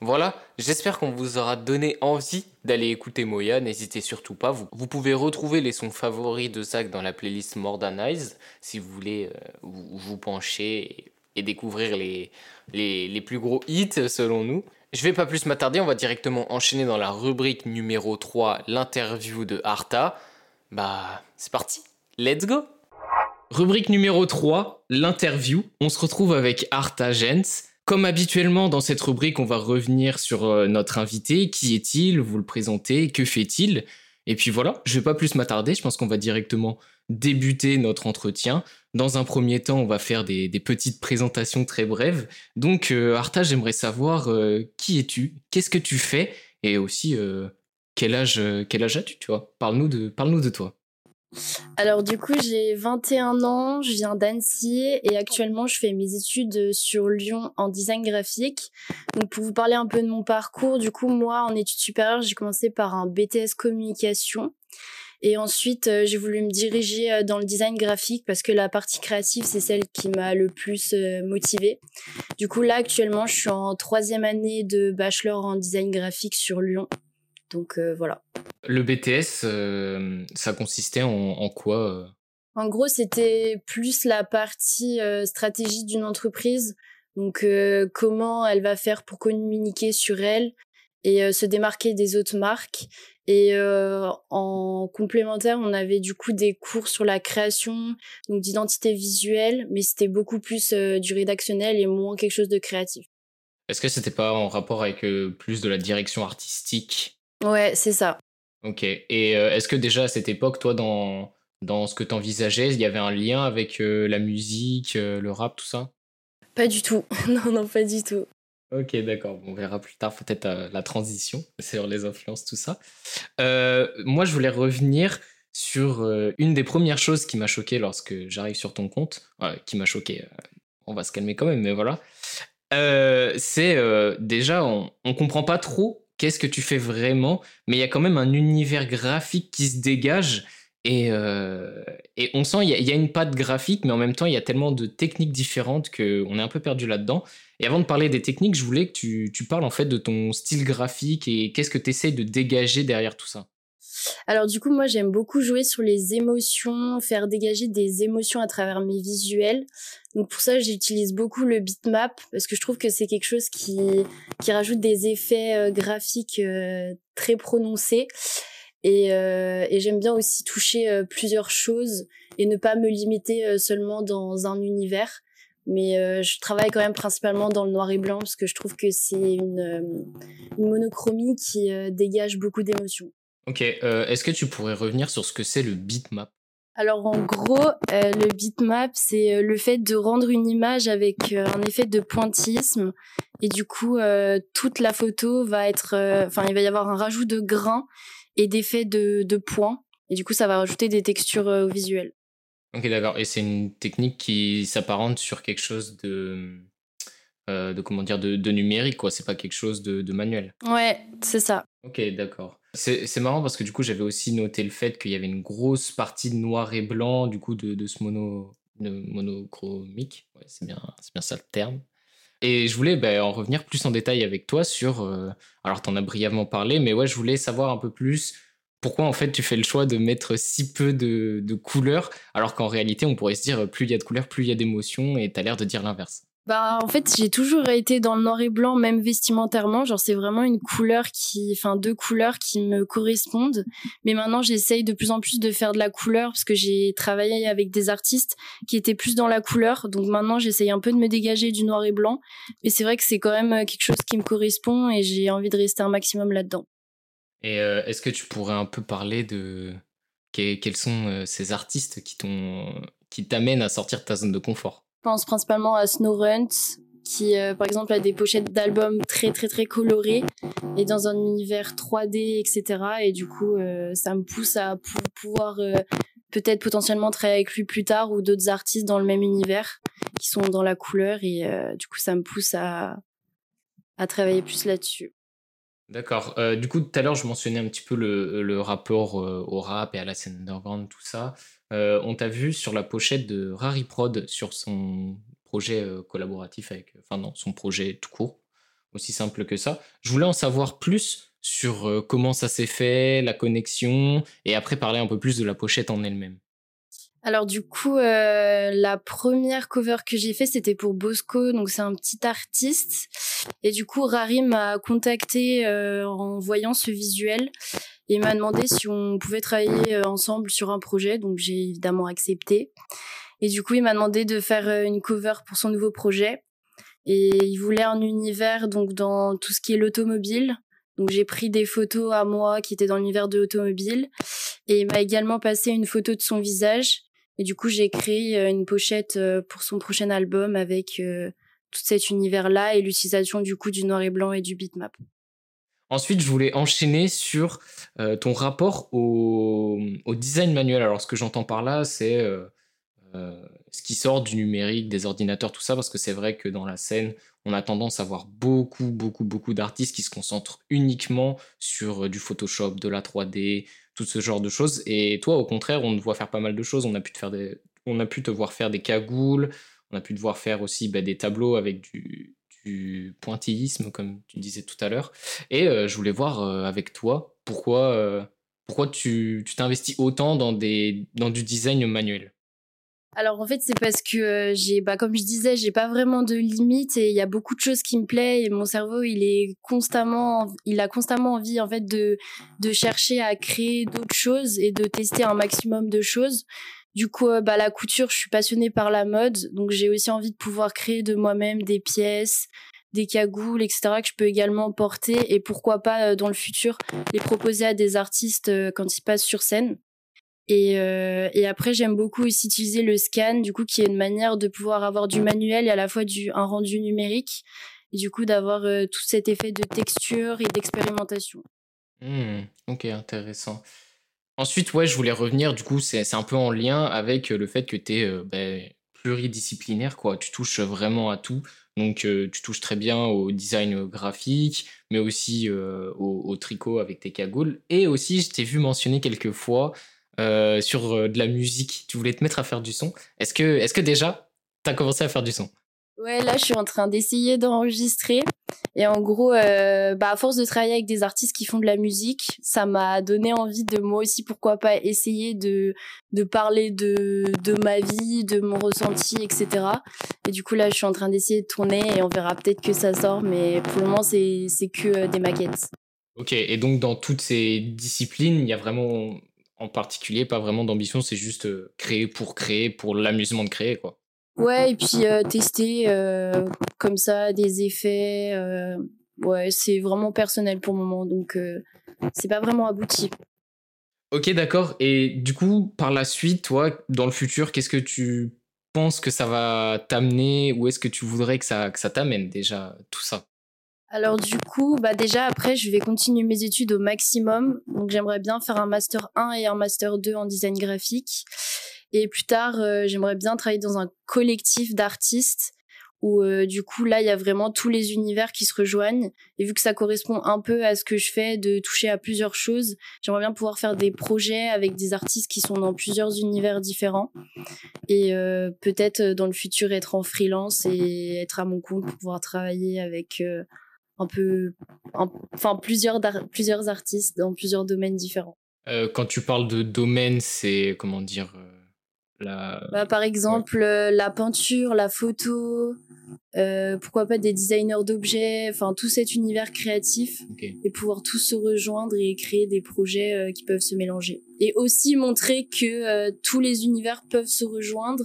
Voilà, j'espère qu'on vous aura donné envie d'aller écouter Moya, n'hésitez surtout pas, vous, pouvez retrouver les sons favoris de Zach dans la playlist Modernize si vous voulez euh, vous, pencher et découvrir les, les, les, plus gros hits selon nous. Je vais pas plus m'attarder, on va directement enchaîner dans la rubrique numéro 3, l'interview de Arta. Bah, c'est parti, let's go Rubrique numéro 3, l'interview. On se retrouve avec Arta Jens. Comme habituellement dans cette rubrique, on va revenir sur euh, notre invité. Qui est-il? Vous le présentez Que fait-il? Et puis voilà, je vais pas plus m'attarder, je pense qu'on va directement débuter notre entretien. Dans un premier temps, on va faire des, petites présentations très brèves. Donc, euh, Arta, j'aimerais savoir euh, qui es-tu, qu'est-ce que tu fais, et aussi euh, quel âge, quel âge as-tu, tu vois Parle-nous de, parle-nous de toi. Alors du coup, j'ai 21 ans, je viens d'Annecy et actuellement je fais mes études sur Lyon en design graphique. Donc pour vous parler un peu de mon parcours, du coup moi en études supérieures, j'ai commencé par un BTS communication. Et ensuite, euh, j'ai voulu me diriger euh, dans le design graphique parce que la partie créative, c'est celle qui m'a le plus euh, motivée. Du coup, là, actuellement, je suis en troisième année de bachelor en design graphique sur Lyon. Donc euh, voilà. Le BTS, euh, ça consistait en, en quoi euh? En gros, c'était plus la partie stratégie d'une entreprise. Donc comment elle va faire pour communiquer sur elle et se démarquer des autres marques. Et euh, en complémentaire, on avait du coup des cours sur la création, donc d'identité visuelle, mais c'était beaucoup plus euh, du rédactionnel et moins quelque chose de créatif. Est-ce que c'était pas en rapport avec plus de la direction artistique? Ouais, c'est ça. Ok. Et est-ce que déjà à cette époque, toi, dans, dans ce que tu envisageais, il y avait un lien avec la musique, le rap, tout ça? Pas du tout. non, non, pas du tout. Ok, d'accord. On verra plus tard peut-être euh, la transition sur les influences, tout ça. Euh, moi, je voulais revenir sur euh, une des premières choses qui m'a choqué lorsque j'arrive sur ton compte, qui m'a choqué. on va se calmer quand même, mais voilà. c'est déjà, on, on comprend pas trop qu'est-ce que tu fais vraiment, mais il y a quand même un univers graphique qui se dégage. Et, euh, on sent, il y, a une patte graphique, mais en même temps, il y a tellement de techniques différentes qu'on est un peu perdu là-dedans. Et avant de parler des techniques, je voulais que tu, parles en fait de ton style graphique et qu'est-ce que tu essaies de dégager derrière tout ça. Alors du coup, moi j'aime beaucoup jouer sur les émotions, faire dégager des émotions à travers mes visuels. Donc pour ça, j'utilise beaucoup le bitmap parce que je trouve que c'est quelque chose qui, qui rajoute des effets euh, graphiques euh, très prononcés. Et, euh, et j'aime bien aussi toucher euh, plusieurs choses et ne pas me limiter seulement dans un univers. Mais euh, je travaille quand même principalement dans le noir et blanc parce que je trouve que c'est une, une monochromie qui euh, dégage beaucoup d'émotions. Ok, est-ce que tu pourrais revenir sur ce que c'est le bitmap? Alors en gros, euh, le bitmap, c'est le fait de rendre une image avec euh, un effet de pointillisme. Et du coup, euh, toute la photo va être... Enfin, il va y avoir un rajout de grains et d'effets de, de points. Et du coup, ça va rajouter des textures au visuel. Ok, d'accord. Et c'est une technique qui s'apparente sur quelque chose de... de comment dire de, de numérique, quoi. C'est pas quelque chose de, de manuel. Ouais, c'est ça. Ok, d'accord. C'est marrant parce que du coup, j'avais aussi noté le fait qu'il y avait une grosse partie de noir et blanc, du coup, de, de ce mono, de monochromique. Ouais, c'est bien, bien ça le terme. Et je voulais bah, en revenir plus en détail avec toi sur. Euh, alors, tu en as brièvement parlé, mais ouais, je voulais savoir un peu plus pourquoi en fait tu fais le choix de mettre si peu de, de couleurs, alors qu'en réalité, on pourrait se dire plus il y a de couleurs, plus il y a d'émotions, et tu as l'air de dire l'inverse. Bah, en fait, j'ai toujours été dans le noir et blanc, même vestimentairement. Genre, c'est vraiment une couleur qui, enfin, deux couleurs qui me correspondent. Mais maintenant, j'essaye de plus en plus de faire de la couleur parce que j'ai travaillé avec des artistes qui étaient plus dans la couleur. Donc maintenant, j'essaye un peu de me dégager du noir et blanc. Mais c'est vrai que c'est quand même quelque chose qui me correspond et j'ai envie de rester un maximum là-dedans. Et euh, est-ce que tu pourrais un peu parler de quels sont euh, ces artistes qui t'ont, qui t'amènent à sortir de ta zone de confort? Pense principalement à Snowrunt, qui euh, par exemple a des pochettes d'albums très très très colorées et dans un univers 3D, etc. Et du coup, euh, ça me pousse à pouvoir euh, peut-être potentiellement travailler avec lui plus tard ou d'autres artistes dans le même univers. qui sont dans la couleur et du coup ça me pousse à, à travailler plus là-dessus. D'accord. du coup, tout à l'heure, je mentionnais un petit peu le, le rapport au rap et à la scène underground, tout ça. On t'a vu sur la pochette de Rari Prod sur son projet collaboratif avec, enfin non, son projet tout court, aussi simple que ça. Je voulais en savoir plus sur comment ça s'est fait, la connexion, et après parler un peu plus de la pochette en elle-même. Alors du coup, euh, la première cover que j'ai fait, c'était pour Bosco, donc c'est un petit artiste. Et du coup, Rari m'a contacté euh, en voyant ce visuel et m'a demandé si on pouvait travailler euh, ensemble sur un projet. Donc j'ai évidemment accepté. Et du coup, il m'a demandé de faire une cover pour son nouveau projet. Et il voulait un univers donc dans tout ce qui est l'automobile. Donc j'ai pris des photos à moi qui étaient dans l'univers de l'automobile. Et il m'a également passé une photo de son visage et du coup, j'ai créé euh, une pochette euh, pour son prochain album avec euh, tout cet univers-là et l'utilisation du coup du noir et blanc et du bitmap. Ensuite, je voulais enchaîner sur ton rapport au, design manuel. Alors, ce que j'entends par là, c'est ce qui sort du numérique, des ordinateurs, tout ça, parce que c'est vrai que dans la scène, on a tendance à voir beaucoup, beaucoup, beaucoup d'artistes qui se concentrent uniquement sur du Photoshop, de la 3D, tout ce genre de choses. Et toi, au contraire, on te voit faire pas mal de choses. On a pu te, faire on a pu te voir faire des cagoules, on a pu te voir faire aussi bah, des tableaux avec du, du, pointillisme, comme tu disais tout à l'heure. Et euh, je voulais voir euh, avec toi pourquoi, euh, pourquoi tu t'investis autant dans, des, dans du design manuel? Alors en fait c'est parce que j'ai bah comme je disais j'ai pas vraiment de limite et il y a beaucoup de choses qui me plaisent et mon cerveau il est constamment il a constamment envie en fait de de chercher à créer d'autres choses et de tester un maximum de choses. Du coup euh, bah la couture je suis passionnée par la mode donc j'ai aussi envie de pouvoir créer de moi-même des pièces des cagoules, etc., que je peux également porter et pourquoi pas euh, dans le futur les proposer à des artistes quand ils passent sur scène. Et, euh, après, j'aime beaucoup aussi utiliser le scan, du coup, qui est une manière de pouvoir avoir du manuel et à la fois du, un rendu numérique, et du coup, d'avoir euh, tout cet effet de texture et d'expérimentation. Mmh, ok, intéressant. Ensuite, ouais, je voulais revenir, du coup, c'est un peu en lien avec le fait que tu es euh, ben, pluridisciplinaire, quoi. Tu touches vraiment à tout. Donc, tu touches très bien au design graphique, mais aussi au, tricot avec tes cagoules. Et aussi, je t'ai vu mentionner quelques fois euh, sur euh, de la musique. Tu voulais te mettre à faire du son. Est-ce que, que déjà, tu as commencé à faire du son? Ouais, là, je suis en train d'essayer d'enregistrer. Et en gros, euh, bah, à force de travailler avec des artistes qui font de la musique, ça m'a donné envie de moi aussi, pourquoi pas, essayer de, de parler de, de ma vie, de mon ressenti, etc. Et du coup, là, je suis en train d'essayer de tourner et on verra peut-être que ça sort, mais pour le moment, c'est, c'est que des maquettes. Ok, et donc dans toutes ces disciplines, il y a vraiment en particulier, pas vraiment d'ambition, c'est juste euh, créer pour créer, pour l'amusement de créer, quoi. Ouais, et puis euh, tester euh, comme ça des effets. ouais, c'est vraiment personnel pour le moment, donc c'est pas vraiment abouti. Ok, d'accord. Et du coup, par la suite, toi, dans le futur, qu'est-ce que tu penses que ça va t'amener Où est-ce que tu voudrais que ça, que ça t'amène déjà, tout ça? Alors du coup, bah déjà après, je vais continuer mes études au maximum. Donc j'aimerais bien faire un master 1 et un master 2 en design graphique. Et plus tard, euh, j'aimerais bien travailler dans un collectif d'artistes où euh, du coup là, il y a vraiment tous les univers qui se rejoignent. Et vu que ça correspond un peu à ce que je fais, de toucher à plusieurs choses, j'aimerais bien pouvoir faire des projets avec des artistes qui sont dans plusieurs univers différents. Et euh, peut-être dans le futur être en freelance et être à mon compte pour pouvoir travailler avec un peu, enfin plusieurs, plusieurs artistes dans plusieurs domaines différents. Quand tu parles de domaine, c'est comment dire la... Bah, par exemple, euh, la peinture, la photo, pourquoi pas des designers d'objets, enfin tout cet univers créatif et pouvoir tous se rejoindre et créer des projets qui peuvent se mélanger. Et aussi montrer que tous les univers peuvent se rejoindre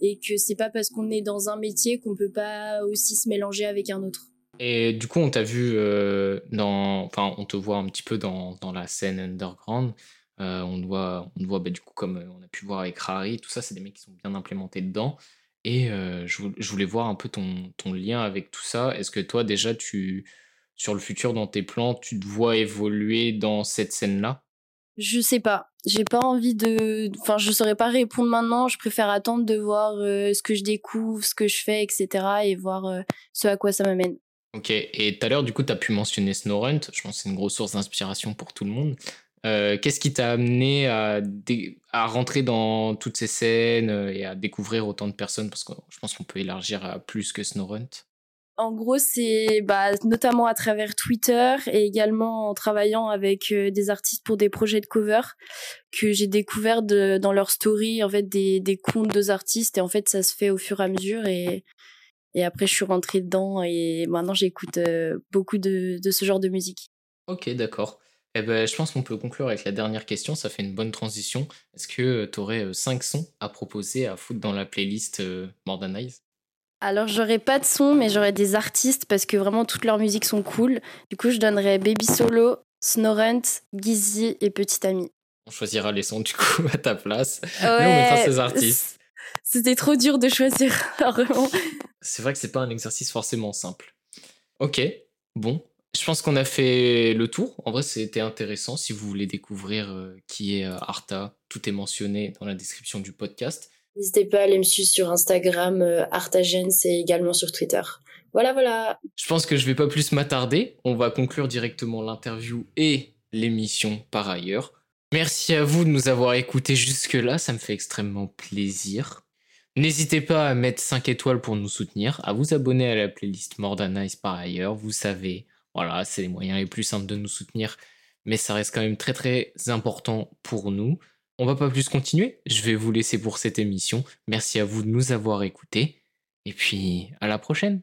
et que c'est pas parce qu'on est dans un métier qu'on peut pas aussi se mélanger avec un autre. Et du coup, on t'a vu euh, dans. Enfin, on te voit un petit peu dans, dans la scène underground. Euh, on te voit, on voit bah, du coup, comme on a pu voir avec Rari, tout ça, c'est des mecs qui sont bien implémentés dedans. Et euh, je, je, voulais voir un peu ton, ton lien avec tout ça. Est-ce que toi, déjà, tu, sur le futur, dans tes plans, tu te vois évoluer dans cette scène-là? Je sais pas. j'ai pas envie de enfin je saurais pas répondre maintenant je préfère attendre de voir euh, ce que je découvre ce que je fais etc et voir euh, ce à quoi ça m'amène ok et tout à l'heure du coup tu as pu mentionner Snowrunt je pense que c'est une grosse source d'inspiration pour tout le monde euh, qu'est-ce qui t'a amené à, à rentrer dans toutes ces scènes et à découvrir autant de personnes? Parce que je pense qu'on peut élargir à plus que Snowrunt en gros, c'est bah, notamment à travers Twitter et également en travaillant avec euh, des artistes pour des projets de cover que j'ai découvert de, dans leur story en fait des, des comptes deux artistes. Et en fait ça se fait au fur et à mesure. Et et après je suis rentrée dedans. Et maintenant j'écoute euh, beaucoup de, de ce genre de musique. Ok, d'accord. Eh ben, je pense qu'on peut conclure avec la dernière question, ça fait une bonne transition. Est-ce que euh, tu aurais cinq sons à proposer à foutre dans la playlist More alors j'aurais pas de son, mais j'aurais des artistes parce que vraiment toutes leurs musiques sont cool. Du coup, je donnerais Baby Solo, Snorent, Gizzy et Petit Ami. On choisira les sons du coup à ta place. Ouais, on mettra ces artistes. C'était trop dur de choisir, vraiment. C'est vrai que c'est pas un exercice forcément simple. Ok, bon. Je pense qu'on a fait le tour. En vrai, c'était intéressant. Si vous voulez découvrir euh, qui est euh, Arta, tout est mentionné dans la description du podcast. N'hésitez pas à aller me suivre sur Instagram, euh, Artagens et également sur Twitter. Voilà, voilà. Je pense que je vais pas plus m'attarder. On va conclure directement l'interview et l'émission par ailleurs. Merci à vous de nous avoir écoutés jusque-là, ça me fait extrêmement plaisir. N'hésitez pas à mettre 5 étoiles pour nous soutenir, à vous abonner à la playlist More par ailleurs, vous savez, voilà, c'est les moyens les plus simples de nous soutenir, mais ça reste quand même très très important pour nous. On va pas plus continuer. Je vais vous laisser pour cette émission. Merci à vous de nous avoir écoutés. Et puis, à la prochaine.